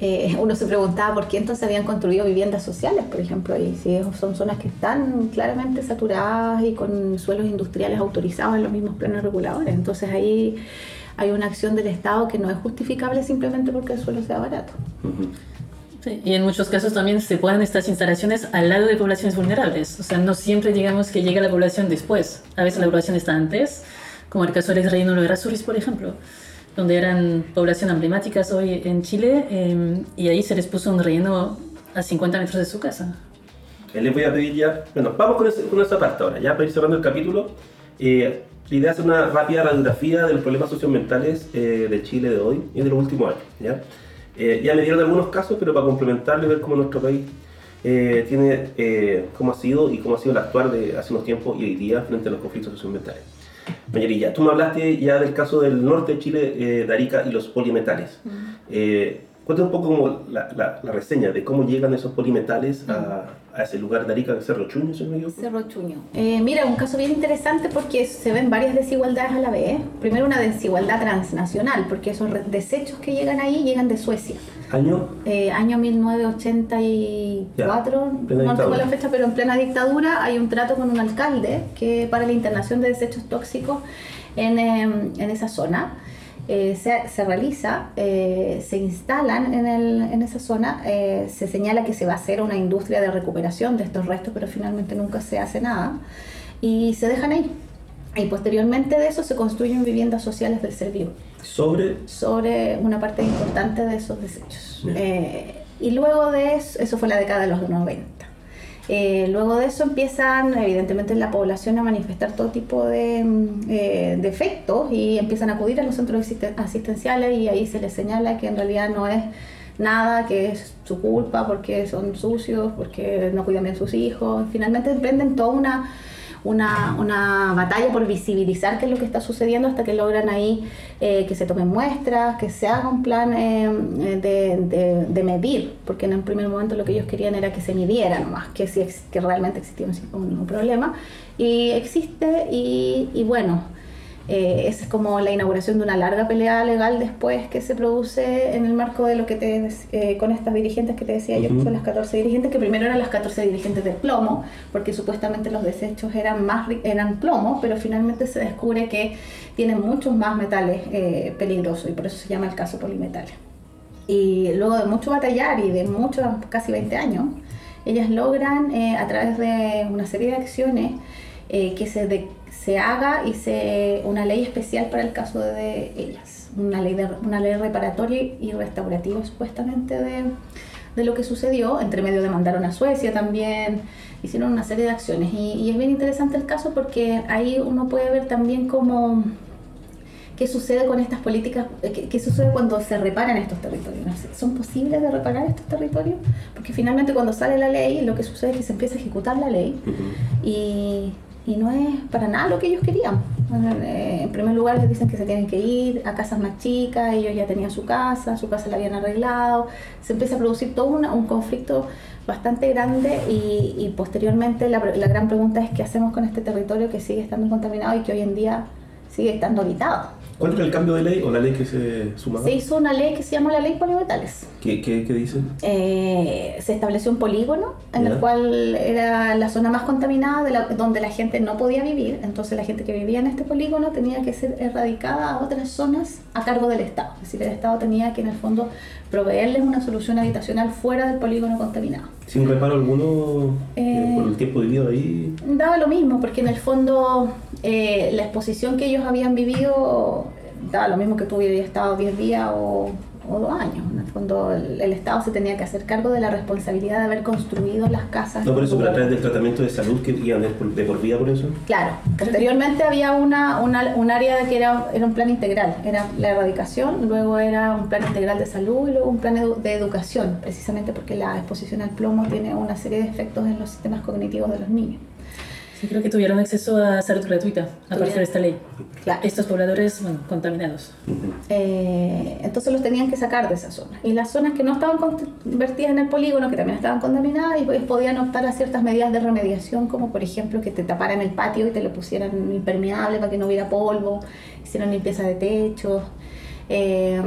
eh, uno se preguntaba por qué entonces habían construido viviendas sociales, por ejemplo, y si son zonas que están claramente saturadas y con suelos industriales autorizados en los mismos planes reguladores. Entonces ahí hay una acción del Estado que no es justificable simplemente porque el suelo sea barato. Sí, y en muchos casos también se ponen estas instalaciones al lado de poblaciones vulnerables. O sea, no siempre digamos que llega la población después. A veces la población está antes, como el caso del relleno de Errázuriz, por ejemplo, donde eran población emblemáticas hoy en Chile eh, y ahí se les puso un relleno a 50 metros de su casa. Eh, Les voy a pedir ya. Bueno, vamos con, ese- con esa parte ahora, ya para ir cerrando el capítulo. Eh, la idea es una rápida radiografía de los problemas socioambientales eh, de Chile de hoy y de los últimos años. ¿ya? Eh, ya me dieron algunos casos, pero para complementarlo y ver cómo nuestro país eh, tiene, eh, cómo ha sido y cómo ha sido el actuar de hace unos tiempos y hoy día frente a los conflictos socioambientales. Mayorilla, tú me hablaste ya del caso del norte de Chile, eh, de Arica y los polimetales. Eh, cuéntame un poco como la, la- la reseña de cómo llegan esos polimetales a, a ese lugar de Arica, Cerro Chuño, si no. Cerro Chuño. Eh, mira, un caso bien interesante porque se ven varias desigualdades a la vez. Primero una desigualdad transnacional, porque esos desechos que llegan ahí llegan de Suecia. Año, Eh, año 1984, Ya, no tengo la fecha, pero en plena dictadura hay un trato con un alcalde que para la internación de desechos tóxicos en, em, en esa zona. Eh, se, se realiza, eh, se instalan en, el- en esa zona, eh, se señala que se va a hacer una industria de recuperación de estos restos, pero finalmente nunca se hace nada y se dejan ahí. Y posteriormente de eso se construyen viviendas sociales del ser vivo Sobre. sobre una parte importante de esos desechos. Y luego de eso, eso fue la década de los 90. Eh, luego de eso empiezan, evidentemente, en la población a manifestar todo tipo de mm, eh, defectos y empiezan a acudir a los centros asisten- asistenciales y ahí se les señala que en realidad no es nada, que es su culpa porque son sucios, porque no cuidan bien sus hijos. Finalmente emprenden toda una, una, una batalla por visibilizar qué es lo que está sucediendo hasta que logran ahí eh, que se tomen muestras, que se haga un plan eh, de, de- medir, porque en el primer momento lo que ellos querían era que se midiera nomás, que, si que realmente existía un, un problema. Y existe y, y bueno, eh, es como la inauguración de una larga pelea legal después que se produce en el marco de lo que te eh, con estas dirigentes que te decía yo, que son las 14 dirigentes, que primero eran las 14 dirigentes del plomo, porque supuestamente los desechos eran más eran plomo, pero finalmente se descubre que tienen muchos más metales eh, peligrosos y por eso se llama el caso polimetales. Y luego de mucho batallar y de muchos, casi 20 años, ellas logran eh, a través de una serie de acciones que se, de- se haga y se una ley especial para el caso de ellas, una ley, de, una ley reparatoria y restaurativa supuestamente de, de lo que sucedió. Entre medio demandaron a Suecia también, hicieron una serie de acciones y, y es bien interesante el caso porque ahí uno puede ver también cómo ¿Qué sucede con estas políticas? Eh, ¿Qué, qué sucede cuando se reparan estos territorios? ¿Son posibles de reparar estos territorios? Porque finalmente cuando sale la ley, lo que sucede es que se empieza a ejecutar la ley y, y no es para nada lo que ellos querían. Eh, En primer lugar les dicen que se tienen que ir a casas más chicas, ellos ya tenían su casa, su casa la habían arreglado, se empieza a producir todo una- un conflicto bastante grande y, y posteriormente la, la gran pregunta es qué hacemos con este territorio que sigue estando contaminado y que hoy en día sigue estando habitado. ¿Cuál era el cambio de ley o la ley que se sumaba? Se hizo una ley que se llama la ley polimetales. ¿Qué, qué, qué dice? Eh, se estableció un polígono en el cual era la zona más contaminada de la- donde la gente no podía vivir. Entonces la gente que vivía en este polígono tenía que ser erradicada a otras zonas a cargo del Estado. Es decir, el Estado tenía que en el fondo proveerles una solución habitacional fuera del polígono contaminado. ¿Sin reparo alguno eh, Eh, por el tiempo vivido ahí? Daba lo mismo, porque en el fondo eh, la exposición que ellos habían vivido daba lo mismo que tú hubieras estado 10 días o, o dos años. En el fondo el, el Estado se tenía que hacer cargo de la responsabilidad de haber construido las casas. No por eso, pero a través del tratamiento de salud que iban de por, vida por eso. Claro, anteriormente había una, una- un área que era, era un plan integral, era la erradicación, luego era un plan integral de salud y luego un plan edu- de educación, precisamente porque la exposición al plomo tiene una serie de efectos en los sistemas cognitivos de los niños. Sí, creo que tuvieron acceso a salud gratuita a partir de esta ley. Claro. Estos pobladores, bueno, contaminados. Eh, entonces los tenían que sacar de esa zona. Y las zonas que no estaban convertidas en el polígono, que también estaban contaminadas, y pues podían optar a ciertas medidas de remediación, como por ejemplo que te taparan el patio y te lo pusieran impermeable para que no hubiera polvo, hicieron limpieza de techos. Eh,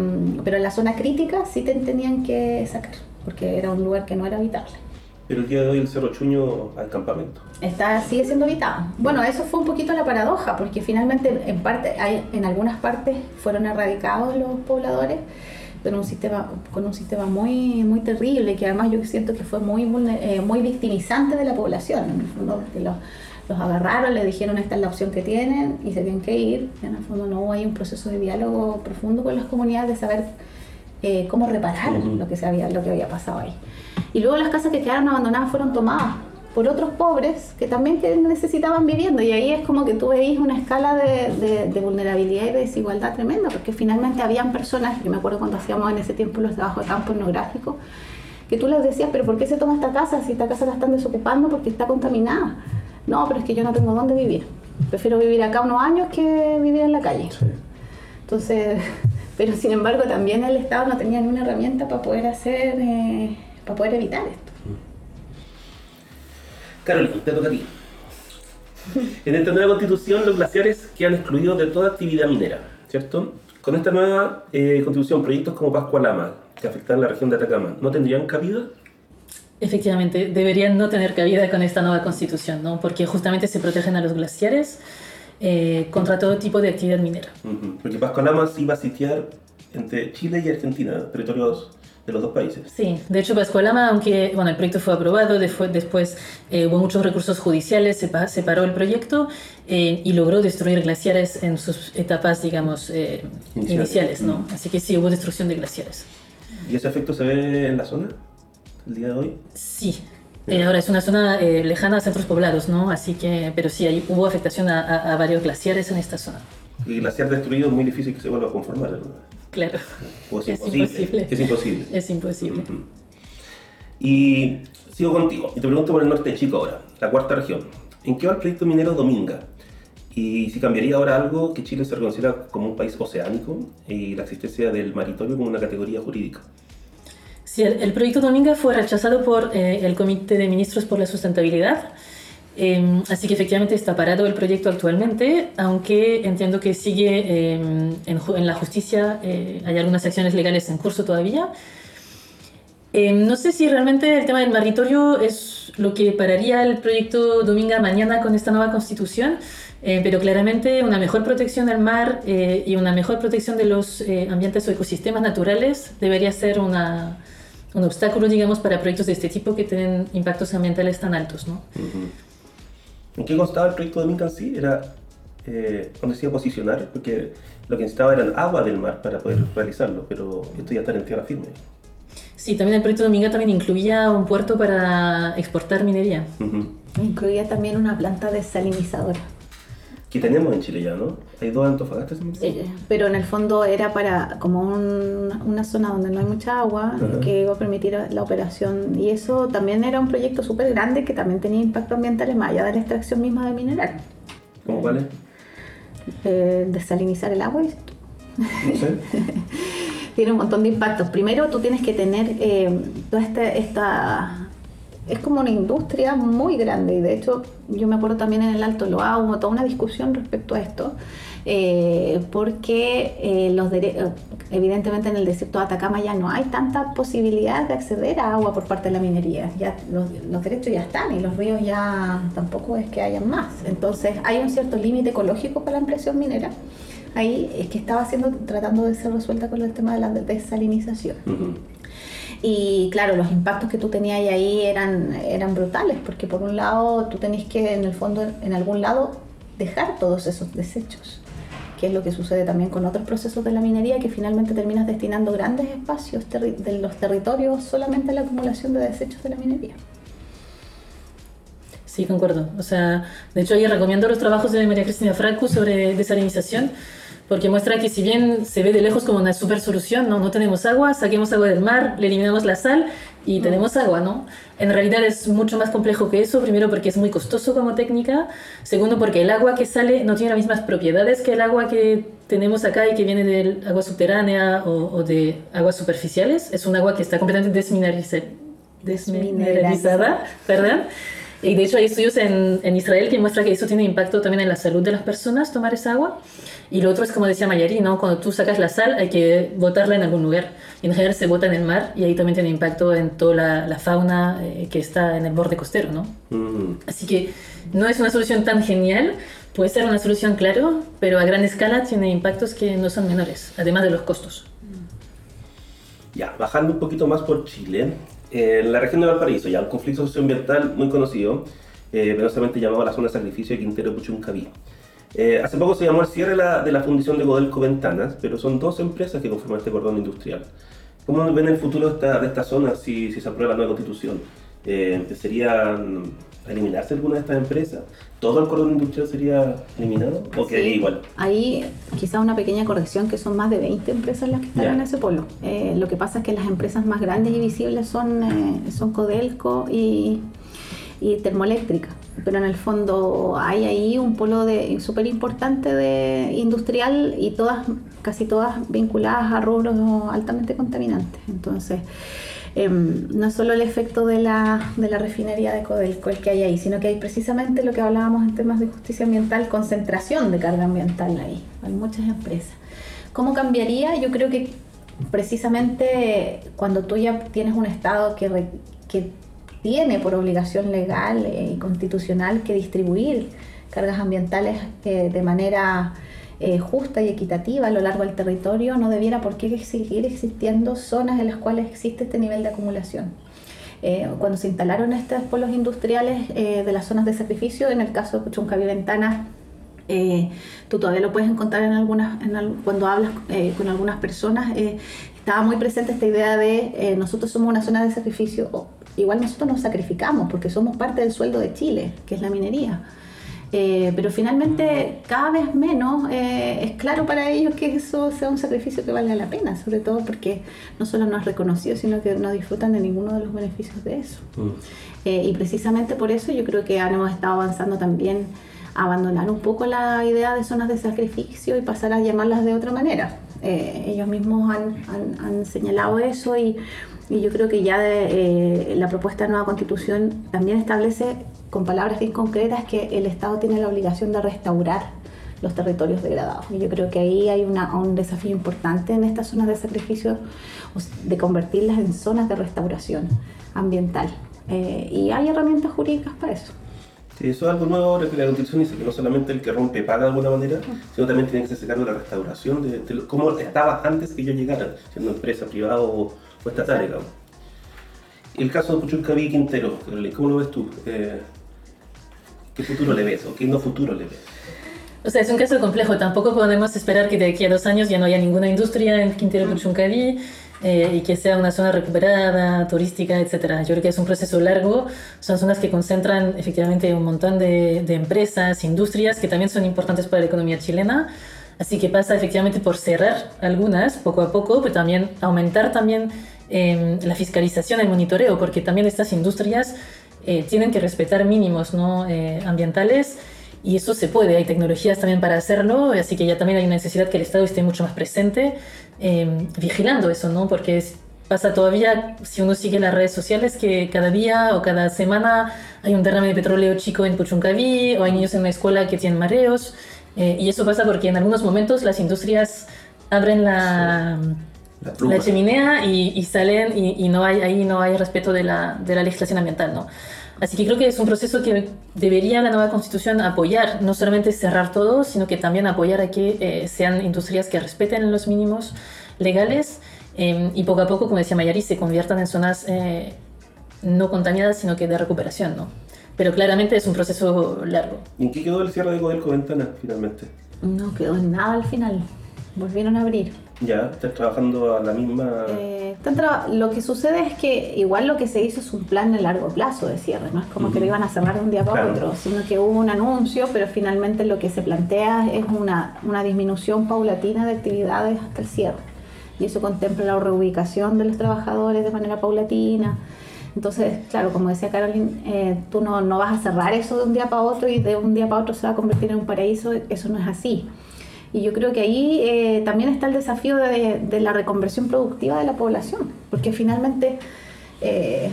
pero en la zona crítica sí te tenían que sacar, porque era un lugar que no era habitable. Pero el día de hoy el Cerro Chuño al campamento. está, sigue siendo habitado. Bueno, eso fue un poquito la paradoja, porque finalmente en, parte, hay, en algunas partes fueron erradicados los pobladores con un sistema, con un sistema muy, muy terrible, que además yo siento que fue muy, eh, muy victimizante de la población. Fondo, que los, los agarraron, les dijeron esta es la opción que tienen y se tienen que ir. En el fondo no ahí un proceso de diálogo profundo con las comunidades de saber eh, cómo reparar Ujú. lo que se había, lo que había pasado ahí. Y luego las casas que quedaron abandonadas fueron tomadas por otros pobres que también que necesitaban vivienda. Y ahí es como que tú veis una escala de, de- de vulnerabilidad y de desigualdad tremenda, porque finalmente habían personas, yo me acuerdo cuando hacíamos en ese tiempo los trabajos de campo etnográficos, que tú les decías, pero ¿por qué se toma esta casa si esta casa la están desocupando porque está contaminada? No, pero es que yo no tengo dónde vivir. Prefiero vivir acá unos años que vivir en la calle. Entonces, pero sin embargo también el Estado no tenía ni una herramienta para poder hacer, eh, para poder evitar esto. Carolina, te toca a ti. En esta nueva constitución, los glaciares quedan excluidos de toda actividad minera, ¿cierto? Con esta nueva eh, constitución, proyectos como Pascualama, que afectan la región de Atacama, ¿no tendrían cabida? Efectivamente, deberían no tener cabida con esta nueva constitución, ¿no? Porque justamente se protegen a los glaciares eh, contra todo tipo de actividad minera. Ujú, Porque Pascualama sí va a sitiar entre Chile y Argentina, territorios de los dos países. Sí, de hecho Pascualama, aunque bueno, el proyecto fue aprobado, después, después eh, hubo muchos recursos judiciales, se, pa- se paró el proyecto eh, y logró destruir glaciares en sus etapas, digamos, eh, Iniciales. iniciales, ¿no? Así que sí, hubo destrucción de glaciares. ¿Y ese efecto se ve en la zona el día de hoy? Sí. Eh, ahora es una zona eh, lejana a centros poblados, ¿no? Así que, pero sí, ahí hubo afectación a, a- a varios glaciares en esta zona. Y glaciar destruido es muy difícil que se vuelva a conformar. ¿no? Claro. O es, Es imposible. imposible. Es imposible. Es imposible. Y sigo contigo. Y te pregunto por el norte de Chico ahora, la cuarta región. ¿En qué va el proyecto minero Dominga? Y si cambiaría ahora algo que Chile se reconsidera como un país oceánico y la existencia del maritorio como una categoría jurídica. Sí, el, el proyecto Dominga fue rechazado por eh, el Comité de Ministros por la Sustentabilidad. Eh, así que efectivamente está parado el proyecto actualmente, aunque entiendo que sigue eh, en, en la justicia, eh, hay algunas acciones legales en curso todavía. Eh, no sé si realmente el tema del maritorio es lo que pararía el proyecto Dominga mañana con esta nueva constitución, eh, pero claramente una mejor protección del mar eh, y una mejor protección de los eh, ambientes o ecosistemas naturales debería ser una, un obstáculo, digamos, para proyectos de este tipo que tienen impactos ambientales tan altos, ¿no? ¿En qué constaba el proyecto Dominga en sí? Era, eh, ¿dónde se iba a posicionar? Porque lo que necesitaba era el agua del mar para poder realizarlo, pero esto ya está en tierra firme. Sí, también el proyecto Dominga también incluía un puerto para exportar minería. Ujú. Incluía también una planta desalinizadora. Que tenemos en Chile ya, ¿no? Hay dos Chile. Eh, Pero en el fondo era para como un- una zona donde no hay mucha agua que iba a permitir la operación y eso también era un proyecto súper grande que también tenía impacto ambiental más allá de la extracción misma de mineral. ¿Cómo cuál es? Eh, desalinizar el agua, tú. No sé. tiene un montón de impactos. Primero, tú tienes que tener eh, toda esta, esta- Es como una industria muy grande y de hecho yo me acuerdo también en el Alto Loa hubo toda una discusión respecto a esto. eh, porque eh, los eh, evidentemente en el desierto de Atacama ya no hay tanta posibilidad de acceder a agua por parte de la minería. Ya los, los derechos ya están y los ríos ya tampoco es que hayan más. Entonces hay un cierto límite ecológico para la ampliación minera ahí es que estaba haciendo, tratando de ser resuelta con el tema de la desalinización. Y claro, los impactos que tú tenías ahí eran, eran brutales, porque por un lado tú tenés que en el fondo, en algún lado, dejar todos esos desechos, que es lo que sucede también con otros procesos de la minería, que finalmente terminas destinando grandes espacios de los territorios solamente a la acumulación de desechos de la minería. Sí, concuerdo. O sea, de hecho, yo recomiendo los trabajos de María Cristina Franco sobre desalinización, porque muestra que si bien se ve de lejos como una super solución, no, no tenemos agua, saquemos agua del mar, le eliminamos la sal y tenemos agua, ¿no? En realidad es mucho más complejo que eso, primero porque es muy costoso como técnica, segundo porque el agua que sale no tiene las mismas propiedades que el agua que tenemos acá y que viene del agua subterránea o, o de aguas superficiales, es un agua que está completamente desmineraliza- desmineralizada, perdón. Y de hecho hay estudios en, en Israel que muestran que eso tiene impacto también en la salud de las personas, tomar esa agua. Y lo otro es como decía Mayari, ¿no? Cuando tú sacas la sal hay que botarla en algún lugar. Y en general se bota en el mar y ahí también tiene impacto en toda la, la fauna eh, que está en el borde costero, ¿no? Ujú. Así que no es una solución tan genial, puede ser una solución, claro, pero a gran escala tiene impactos que no son menores, además de los costos. Ya, bajando un poquito más por Chile, eh, en la región de Valparaíso, ya un conflicto socioambiental muy conocido, eh, penosamente llamado la zona de sacrificio de Quintero Puchuncaví. Eh, hace poco se llamó el cierre la- de la fundición de Godelco Ventanas, pero son dos empresas que conforman este cordón industrial. ¿Cómo ven el futuro de esta, de esta zona si, si se aprueba la nueva constitución? Eh, ¿Empezarían a eliminarse alguna de estas empresas? ¿Todo el cordón industrial sería eliminado? ¿O quedaría Sí, igual? Ahí quizá una pequeña corrección que son más de 20 empresas las que están Ya. en ese polo. Eh, lo que pasa es que las empresas más grandes y visibles son, eh, son Codelco y, y Termoeléctrica. Pero en el fondo hay ahí un polo súper importante de industrial y todas, casi todas vinculadas a rubros altamente contaminantes. Entonces, em, no solo el efecto de la, de la refinería de Codelco el que hay ahí, sino que hay precisamente lo que hablábamos en temas de justicia ambiental, concentración de carga ambiental ahí. Hay muchas empresas. ¿Cómo cambiaría? Yo creo que precisamente cuando tú ya tienes un Estado que tiene por obligación legal y constitucional que distribuir cargas ambientales eh, de manera eh, justa y equitativa a lo largo del territorio, no debiera por qué seguir existiendo zonas en las cuales existe este nivel de acumulación. Eh, cuando se instalaron estos polos industriales eh, de las zonas de sacrificio, en el caso de Puchuncaví Ventanas, eh, tú todavía lo puedes encontrar en algunas, en al- cuando hablas eh, con algunas personas, estaba muy presente esta idea de nosotros somos una zona de sacrificio, igual nosotros nos sacrificamos porque somos parte del sueldo de Chile, que es la minería. Eh, pero finalmente cada vez menos eh, es claro para ellos que eso sea un sacrificio que valga la pena, sobre todo porque no solo no es reconocido, sino que no disfrutan de ninguno de los beneficios de eso. Mm. Eh, y precisamente por eso yo creo que hemos estado avanzando también a abandonar un poco la idea de zonas de sacrificio y pasar a llamarlas de otra manera. Eh, ellos mismos han, han- han señalado eso y, y yo creo que ya de, eh, la propuesta de nueva constitución también establece con palabras bien concretas que el Estado tiene la obligación de restaurar los territorios degradados. Y yo creo que ahí hay una- un desafío importante en estas zonas de sacrificio, de convertirlas en zonas de restauración ambiental. Eh, y hay herramientas jurídicas para eso. Sí, eso es algo nuevo ahora que la Constitución dice que no solamente el que rompe paga de alguna manera, sino también tiene que hacerse cargo de la restauración de, de lo- cómo estaba antes que ellos llegaran, siendo empresa privada o, o estatal, digamos. El caso de Puchuncaví y Quintero, ¿cómo lo ves tú? Eh, ¿Qué futuro le ves o qué no futuro le ves? O sea, es un caso complejo. Tampoco podemos esperar que de aquí a dos años ya no haya ninguna industria en Quintero Puchuncaví eh, y que sea una zona recuperada, turística, etc. Yo creo que es un proceso largo. Son zonas que concentran efectivamente un montón de, de empresas, industrias que también son importantes para la economía chilena. Así que pasa efectivamente por cerrar algunas poco a poco, pero también aumentar también eh, la fiscalización, el monitoreo, porque también estas industrias eh, tienen que respetar mínimos ¿no? Eh, ambientales y eso se puede, hay tecnologías también para hacerlo, así que ya también hay una necesidad que el Estado esté mucho más presente eh, vigilando eso, ¿no? Porque es- pasa todavía, si uno sigue las redes sociales, que cada día o cada semana hay un derrame de petróleo chico en Puchuncaví o hay niños en una escuela que tienen mareos. Eh, y eso pasa porque en algunos momentos las industrias abren la, La la chimenea y, y salen y, y no hay, ahí no hay respeto de la, de la legislación ambiental, ¿no? Así que creo que es un proceso que debería la nueva constitución apoyar, no solamente cerrar todo, sino que también apoyar a que eh, sean industrias que respeten los mínimos legales eh, y poco a poco, como decía Mayari, se conviertan en zonas eh, no contaminadas, sino que de recuperación, ¿no? Pero claramente es un proceso largo. ¿Y en qué quedó el cierre de Codelco Ventana finalmente? No quedó en nada al final. Volvieron a abrir. Ya, estás trabajando a la misma... Eh, lo que sucede es que igual lo que se hizo es un plan de largo plazo de cierre, no es como que lo iban a cerrar de un día para Claro. otro, sino que hubo un anuncio, pero finalmente lo que se plantea es una, una disminución paulatina de actividades hasta el cierre. Y eso contempla la reubicación de los trabajadores de manera paulatina. Entonces, claro, como decía Carolyn, eh, tú no, no vas a cerrar eso de un día para otro y de un día para otro se va a convertir en un paraíso, eso no es así. Y yo creo que ahí eh, también está el desafío de, de la reconversión productiva de la población, porque finalmente eh,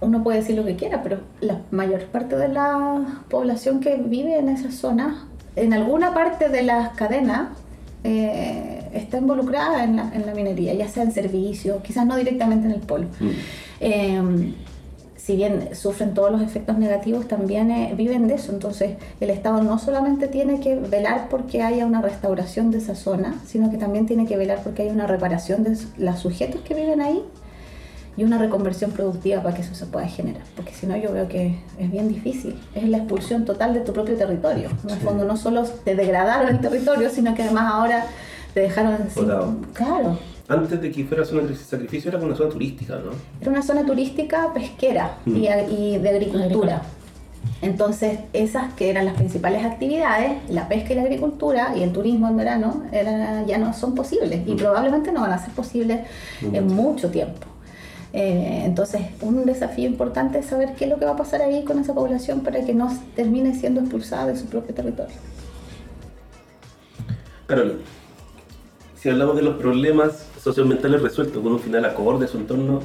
uno puede decir lo que quiera, pero la mayor parte de la población que vive en esas zonas, en alguna parte de las cadenas, eh, está involucrada en la, en la minería, ya sea en servicios, quizás no directamente en el polo. Mm. Eh, si bien sufren todos los efectos negativos, también eh, viven de eso. Entonces, el Estado no solamente tiene que velar porque haya una restauración de esa zona, sino que también tiene que velar porque haya una reparación de los sujetos que viven ahí y una reconversión productiva para que eso se pueda generar. Porque si no, yo veo que es bien difícil. Es la expulsión total de tu propio territorio. En el fondo, no solo te degradaron el territorio, sino que además ahora te dejaron sin-. Claro. Antes de que fuera zona de sacrificio era una zona turística, ¿no? Era una zona turística pesquera y, y de agricultura. Entonces, esas que eran las principales actividades, la pesca y la agricultura y el turismo en verano, era- ya no son posibles y probablemente no van a ser posibles en mucho tiempo. Eh, entonces, un desafío importante es saber qué es lo que va a pasar ahí con esa población para que no termine siendo expulsada de su propio territorio. Carolina, si hablamos de los problemas socioambientales resueltos con un final acorde a su entorno,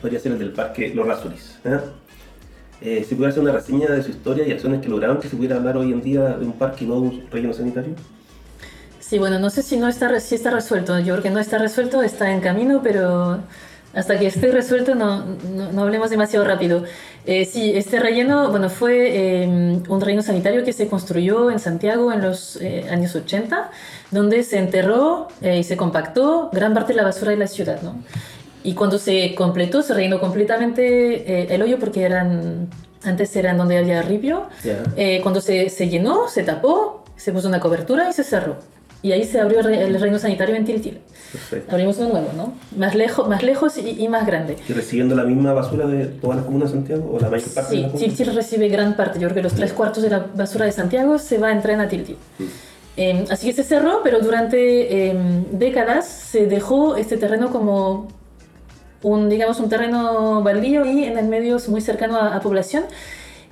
podría ser el del parque Los Rasuris. ¿eh? Eh, si pudiera hacer una reseña de su historia y acciones que lograron que se pudiera hablar hoy en día de un parque y no de un relleno sanitario. Sí, bueno, no sé si no está, si está resuelto. Yo creo que no está resuelto, está en camino, pero hasta que esté resuelto no, no, no hablemos demasiado rápido. Eh, sí, este relleno bueno, fue eh, un relleno sanitario que se construyó en Santiago en los eh, años 80, donde se enterró eh, y se compactó gran parte de la basura de la ciudad. ¿no? Y cuando se completó, se rellenó completamente eh, el hoyo porque eran, antes eran donde había ripio. Ya. Eh, cuando se, se llenó, se tapó, se puso una cobertura y se cerró. Y ahí se abrió el re- el reino sanitario en Tiltil. Perfecto. Abrimos uno nuevo, ¿no? Más lejos, más lejos y, y más grande. ¿Y recibiendo la misma basura de todas las comunas de Santiago? ¿O la mayor parte de Sí, comunas? Tiltil recibe gran parte. Yo creo que los tres cuartos de la basura de Santiago se va en tren a Tiltil. Eh, así que se cerró, pero durante eh, décadas se dejó este terreno como un, digamos, un terreno baldío y en el medio muy cercano a, a población.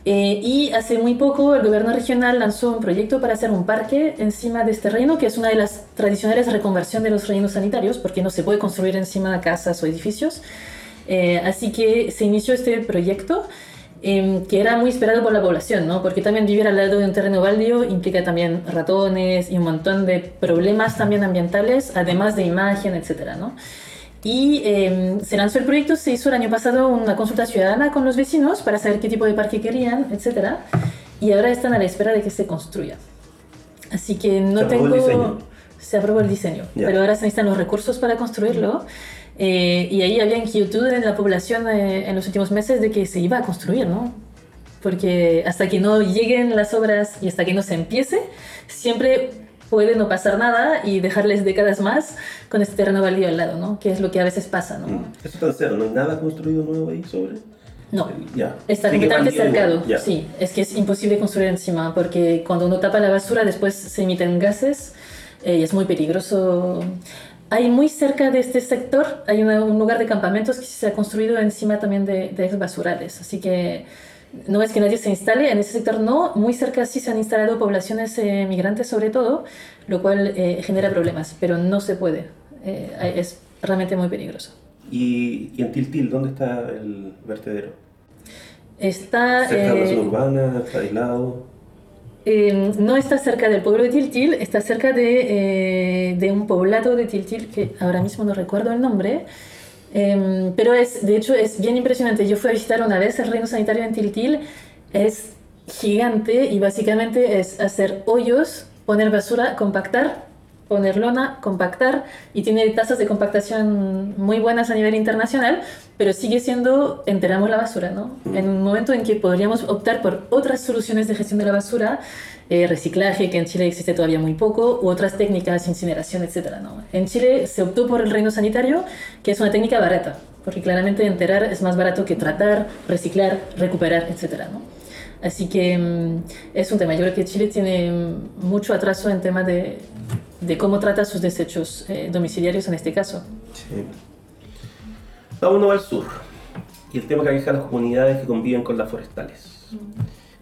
Eh, y hace muy poco el gobierno regional lanzó un proyecto para hacer un parque encima de este reino, que es una de las tradicionales reconversión de los reinos sanitarios, porque no se puede construir encima casas o edificios. Eh, así que se inició este proyecto eh, que era muy esperado por la población, ¿no? porque también vivir al lado de un terreno baldío implica también ratones y un montón de problemas también ambientales, además de imagen, etc. ¿no? Y eh, se lanzó el proyecto, se hizo el año pasado una consulta ciudadana con los vecinos para saber qué tipo de parque querían, etc. Y ahora están a la espera de que se construya. Así que no Se aprobó tengo... diseño. Se aprobó el diseño, Ya. pero ahora se necesitan los recursos para construirlo. Eh, y ahí había inquietud en la población eh, en los últimos meses de que se iba a construir, ¿no? Porque hasta que no lleguen las obras y hasta que no se empiece, siempre puede no pasar nada y dejarles décadas más con este terreno baldío al lado, ¿no? Que es lo que a veces pasa, ¿no? Mm. Eso está cero, ¿no hay nada construido nuevo ahí sobre? No. Ya. Está completamente cercado, ya. sí. Es que es imposible construir encima porque cuando uno tapa la basura después se emiten gases eh, y es muy peligroso. Hay muy cerca de este sector, hay una- un lugar de campamentos que se ha construido encima también de, de ex basurales. Así que no es que nadie se instale, en ese sector no. Muy cerca sí se han instalado poblaciones eh, migrantes sobre todo, lo cual eh, genera problemas, pero no se puede. Eh, es realmente muy peligroso. ¿Y, y en Tiltil, dónde está el vertedero? Está... ¿Cerca de la eh, zona urbana? ¿Está aislado? Eh, no está cerca del pueblo de Tiltil, está cerca de, eh, de un poblado de Tiltil que ahora mismo no recuerdo el nombre, Em, pero es, de hecho es bien impresionante. Yo fui a visitar una vez el reino sanitario en Tiltil, es gigante y básicamente es hacer hoyos, poner basura, compactar, poner lona, compactar y tiene tasas de compactación muy buenas a nivel internacional, pero sigue siendo enteramos la basura, ¿no? En un momento en que podríamos optar por otras soluciones de gestión de la basura, eh, reciclaje, que en Chile existe todavía muy poco, u otras técnicas, incineración, etc. ¿no? En Chile se optó por el reino sanitario, que es una técnica barata, porque claramente enterar es más barato que tratar, reciclar, recuperar, etc. ¿no? Así que mm, es un tema. Yo creo que Chile tiene mm, mucho atraso en tema de, de cómo trata sus desechos eh, domiciliarios en este caso. Sí. Vámonos al sur. Y el tema que aqueja a las comunidades que conviven con las forestales.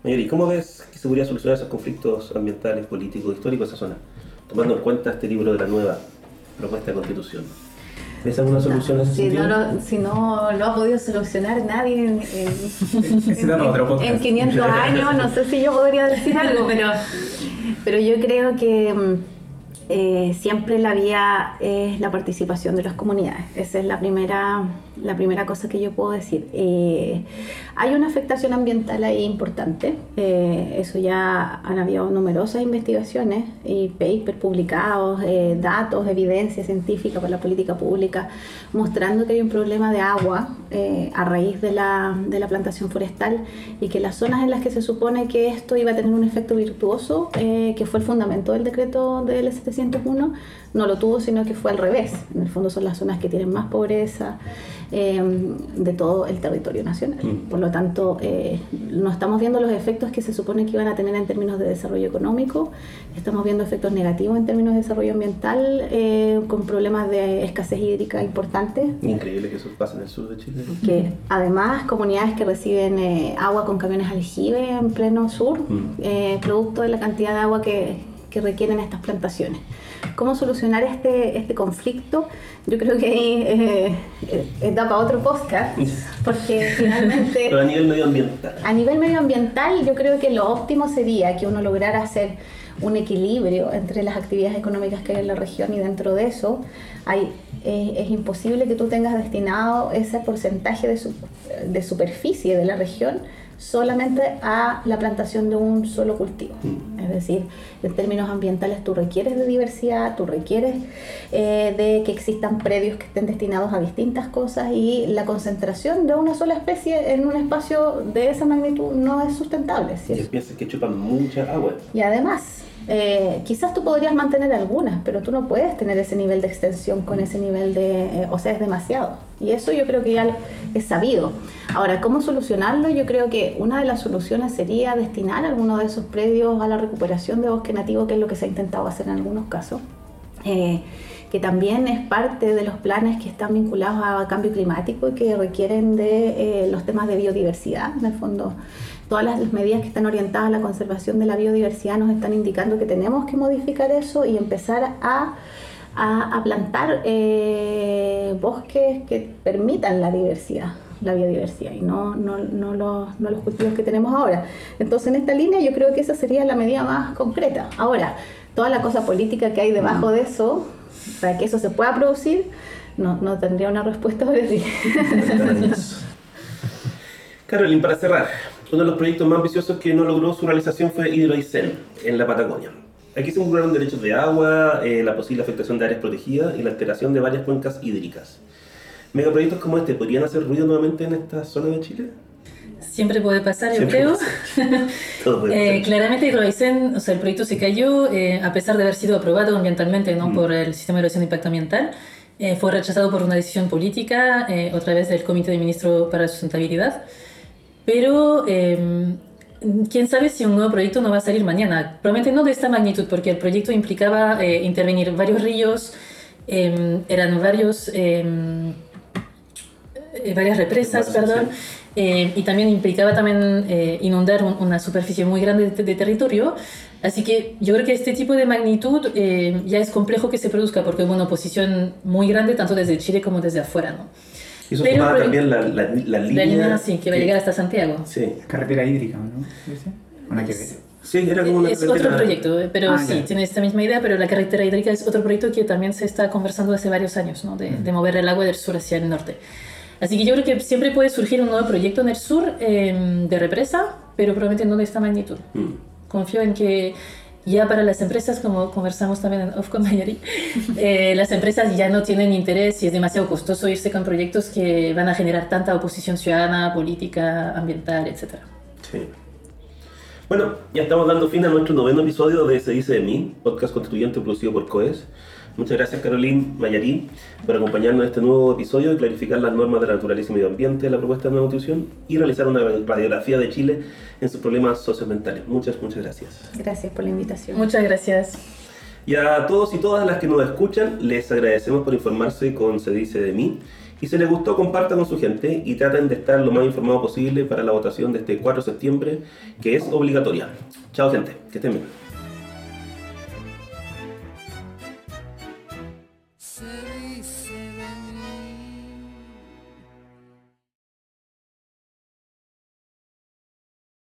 Mayori, ¿cómo ves que se podría solucionar esos conflictos ambientales, políticos, históricos de esa zona? Tomando en cuenta este libro de la nueva propuesta de constitución. ¿Ves alguna solución en ese Si sentido? no, lo, si no lo ha podido solucionar nadie en, en, podcast. en 500 años, no sé si yo podría decir algo, pero, pero yo creo que mm, eh, siempre la vía es la participación de las comunidades. Esa es la primera, la primera cosa que yo puedo decir. Eh, hay una afectación ambiental ahí importante. eh, eso ya han habido numerosas investigaciones y papers publicados, eh, datos, evidencia científica para la política pública, mostrando que hay un problema de agua eh, a raíz de la, de la plantación forestal y que las zonas en las que se supone que esto iba a tener un efecto virtuoso, que fue el fundamento del decreto del 701, no lo tuvo, sino que fue al revés. En el fondo son las zonas que tienen más pobreza eh, de todo el territorio nacional. Mm. Por lo tanto, eh, no estamos viendo los efectos que se supone que iban a tener en términos de desarrollo económico, estamos viendo efectos negativos en términos de desarrollo ambiental, eh, con problemas de escasez hídrica importantes, Increíble que eso pase en el sur de Chile. que además comunidades que reciben eh, agua con camiones aljibe en pleno sur, Mm. producto de la cantidad de agua que, que requieren estas plantaciones. ¿Cómo solucionar este, este conflicto? Yo creo que ahí eh, da para otro podcast, porque finalmente... Pero a nivel medioambiental. A nivel medioambiental, yo creo que lo óptimo sería que uno lograra hacer un equilibrio entre las actividades económicas que hay en la región y dentro de eso hay, eh, es imposible que tú tengas destinado ese porcentaje de, su- de superficie de la región solamente a la plantación de un solo cultivo. Es decir, en términos ambientales tú requieres de diversidad, tú requieres eh, de que existan predios que estén destinados a distintas cosas y la concentración de una sola especie en un espacio de esa magnitud no es sustentable. Y piensas que chupan mucha agua. Y además, eh, quizás tú podrías mantener algunas, pero tú no puedes tener ese nivel de extensión con ese nivel de, eh, o sea, es demasiado. Y eso yo creo que ya es sabido. Ahora, ¿cómo solucionarlo? Yo creo que una de las soluciones sería destinar algunos de esos predios a la recuperación de bosque nativo, que es lo que se ha intentado hacer en algunos casos. Eh, que también es parte de los planes que están vinculados a cambio climático y que requieren de eh, los temas de biodiversidad. En el fondo, todas las medidas que están orientadas a la conservación de la biodiversidad nos están indicando que tenemos que modificar eso y empezar a, a- a plantar eh, bosques que permitan la diversidad la biodiversidad y no, no, no, los, no los cultivos que tenemos ahora. Entonces, en esta línea yo creo que esa sería la medida más concreta. Ahora, toda la cosa política que hay debajo de eso, para que eso se pueda producir, no, no tendría una respuesta ahora sí. Carolyn, para cerrar, uno de los proyectos más ambiciosos que no logró su realización fue Hidroaicén, en la Patagonia. Aquí se involucraron derechos de agua, eh, la posible afectación de áreas protegidas y la alteración de varias cuencas hídricas. Megaproyectos como este, ¿podrían hacer ruido nuevamente en esta zona de Chile? Siempre puede pasar, yo Siempre creo. Eh, claramente Hidroaicén, o sea, el proyecto se cayó eh, a pesar de haber sido aprobado ambientalmente ¿no? por el Sistema de Evaluación de Impacto Ambiental. Eh, fue rechazado por una decisión política, eh, otra vez del Comité de Ministros para la Sustentabilidad. Pero eh, quién sabe si un nuevo proyecto no va a salir mañana. Probablemente no de esta magnitud, porque el proyecto implicaba eh, intervenir varios ríos, eh, eran varios, eh, eh, varias represas, perdón, eh, y también implicaba también eh, inundar un- una superficie muy grande de, de territorio. Así que yo creo que este tipo de magnitud ya es complejo que se produzca porque hubo una oposición muy grande tanto desde Chile como desde afuera. ¿no? Y eso pero- pero- también la, la, la línea... La línea sí, que va a llegar hasta Santiago. Sí, Carretera hídrica, ¿no? ¿Una que ver? sí, era como una Es otro carretera- proyecto, eh, pero Ah, sí, ya. tiene esta misma idea, pero la carretera hídrica es otro proyecto que también se está conversando hace varios años, ¿no? de, de mover el agua del sur hacia el norte. Así que yo creo que siempre puede surgir un nuevo proyecto en el sur eh, de represa, pero probablemente no de esta magnitud. Mm. Confío en que ya para las empresas, como conversamos también en Off con Mayari, eh, las empresas ya no tienen interés y es demasiado costoso irse con proyectos que van a generar tanta oposición ciudadana, política, ambiental, etc. Sí. Bueno, ya estamos dando fin a nuestro noveno episodio de Se dice de mí, podcast constituyente producido por COES. Muchas gracias Caroline Mayarí por acompañarnos en este nuevo episodio y clarificar las normas de la naturaleza y medio ambiente de la propuesta de nueva constitución y realizar una radiografía de Chile en sus problemas socioambientales. Muchas, muchas gracias. Gracias por la invitación. Muchas gracias. Y a todos y todas las que nos escuchan, les agradecemos por informarse con Se dice de mí. Y si les gustó, compartan con su gente y traten de estar lo más informados posible para la votación de este 4 de septiembre, que es obligatoria. Chao gente, que estén bien.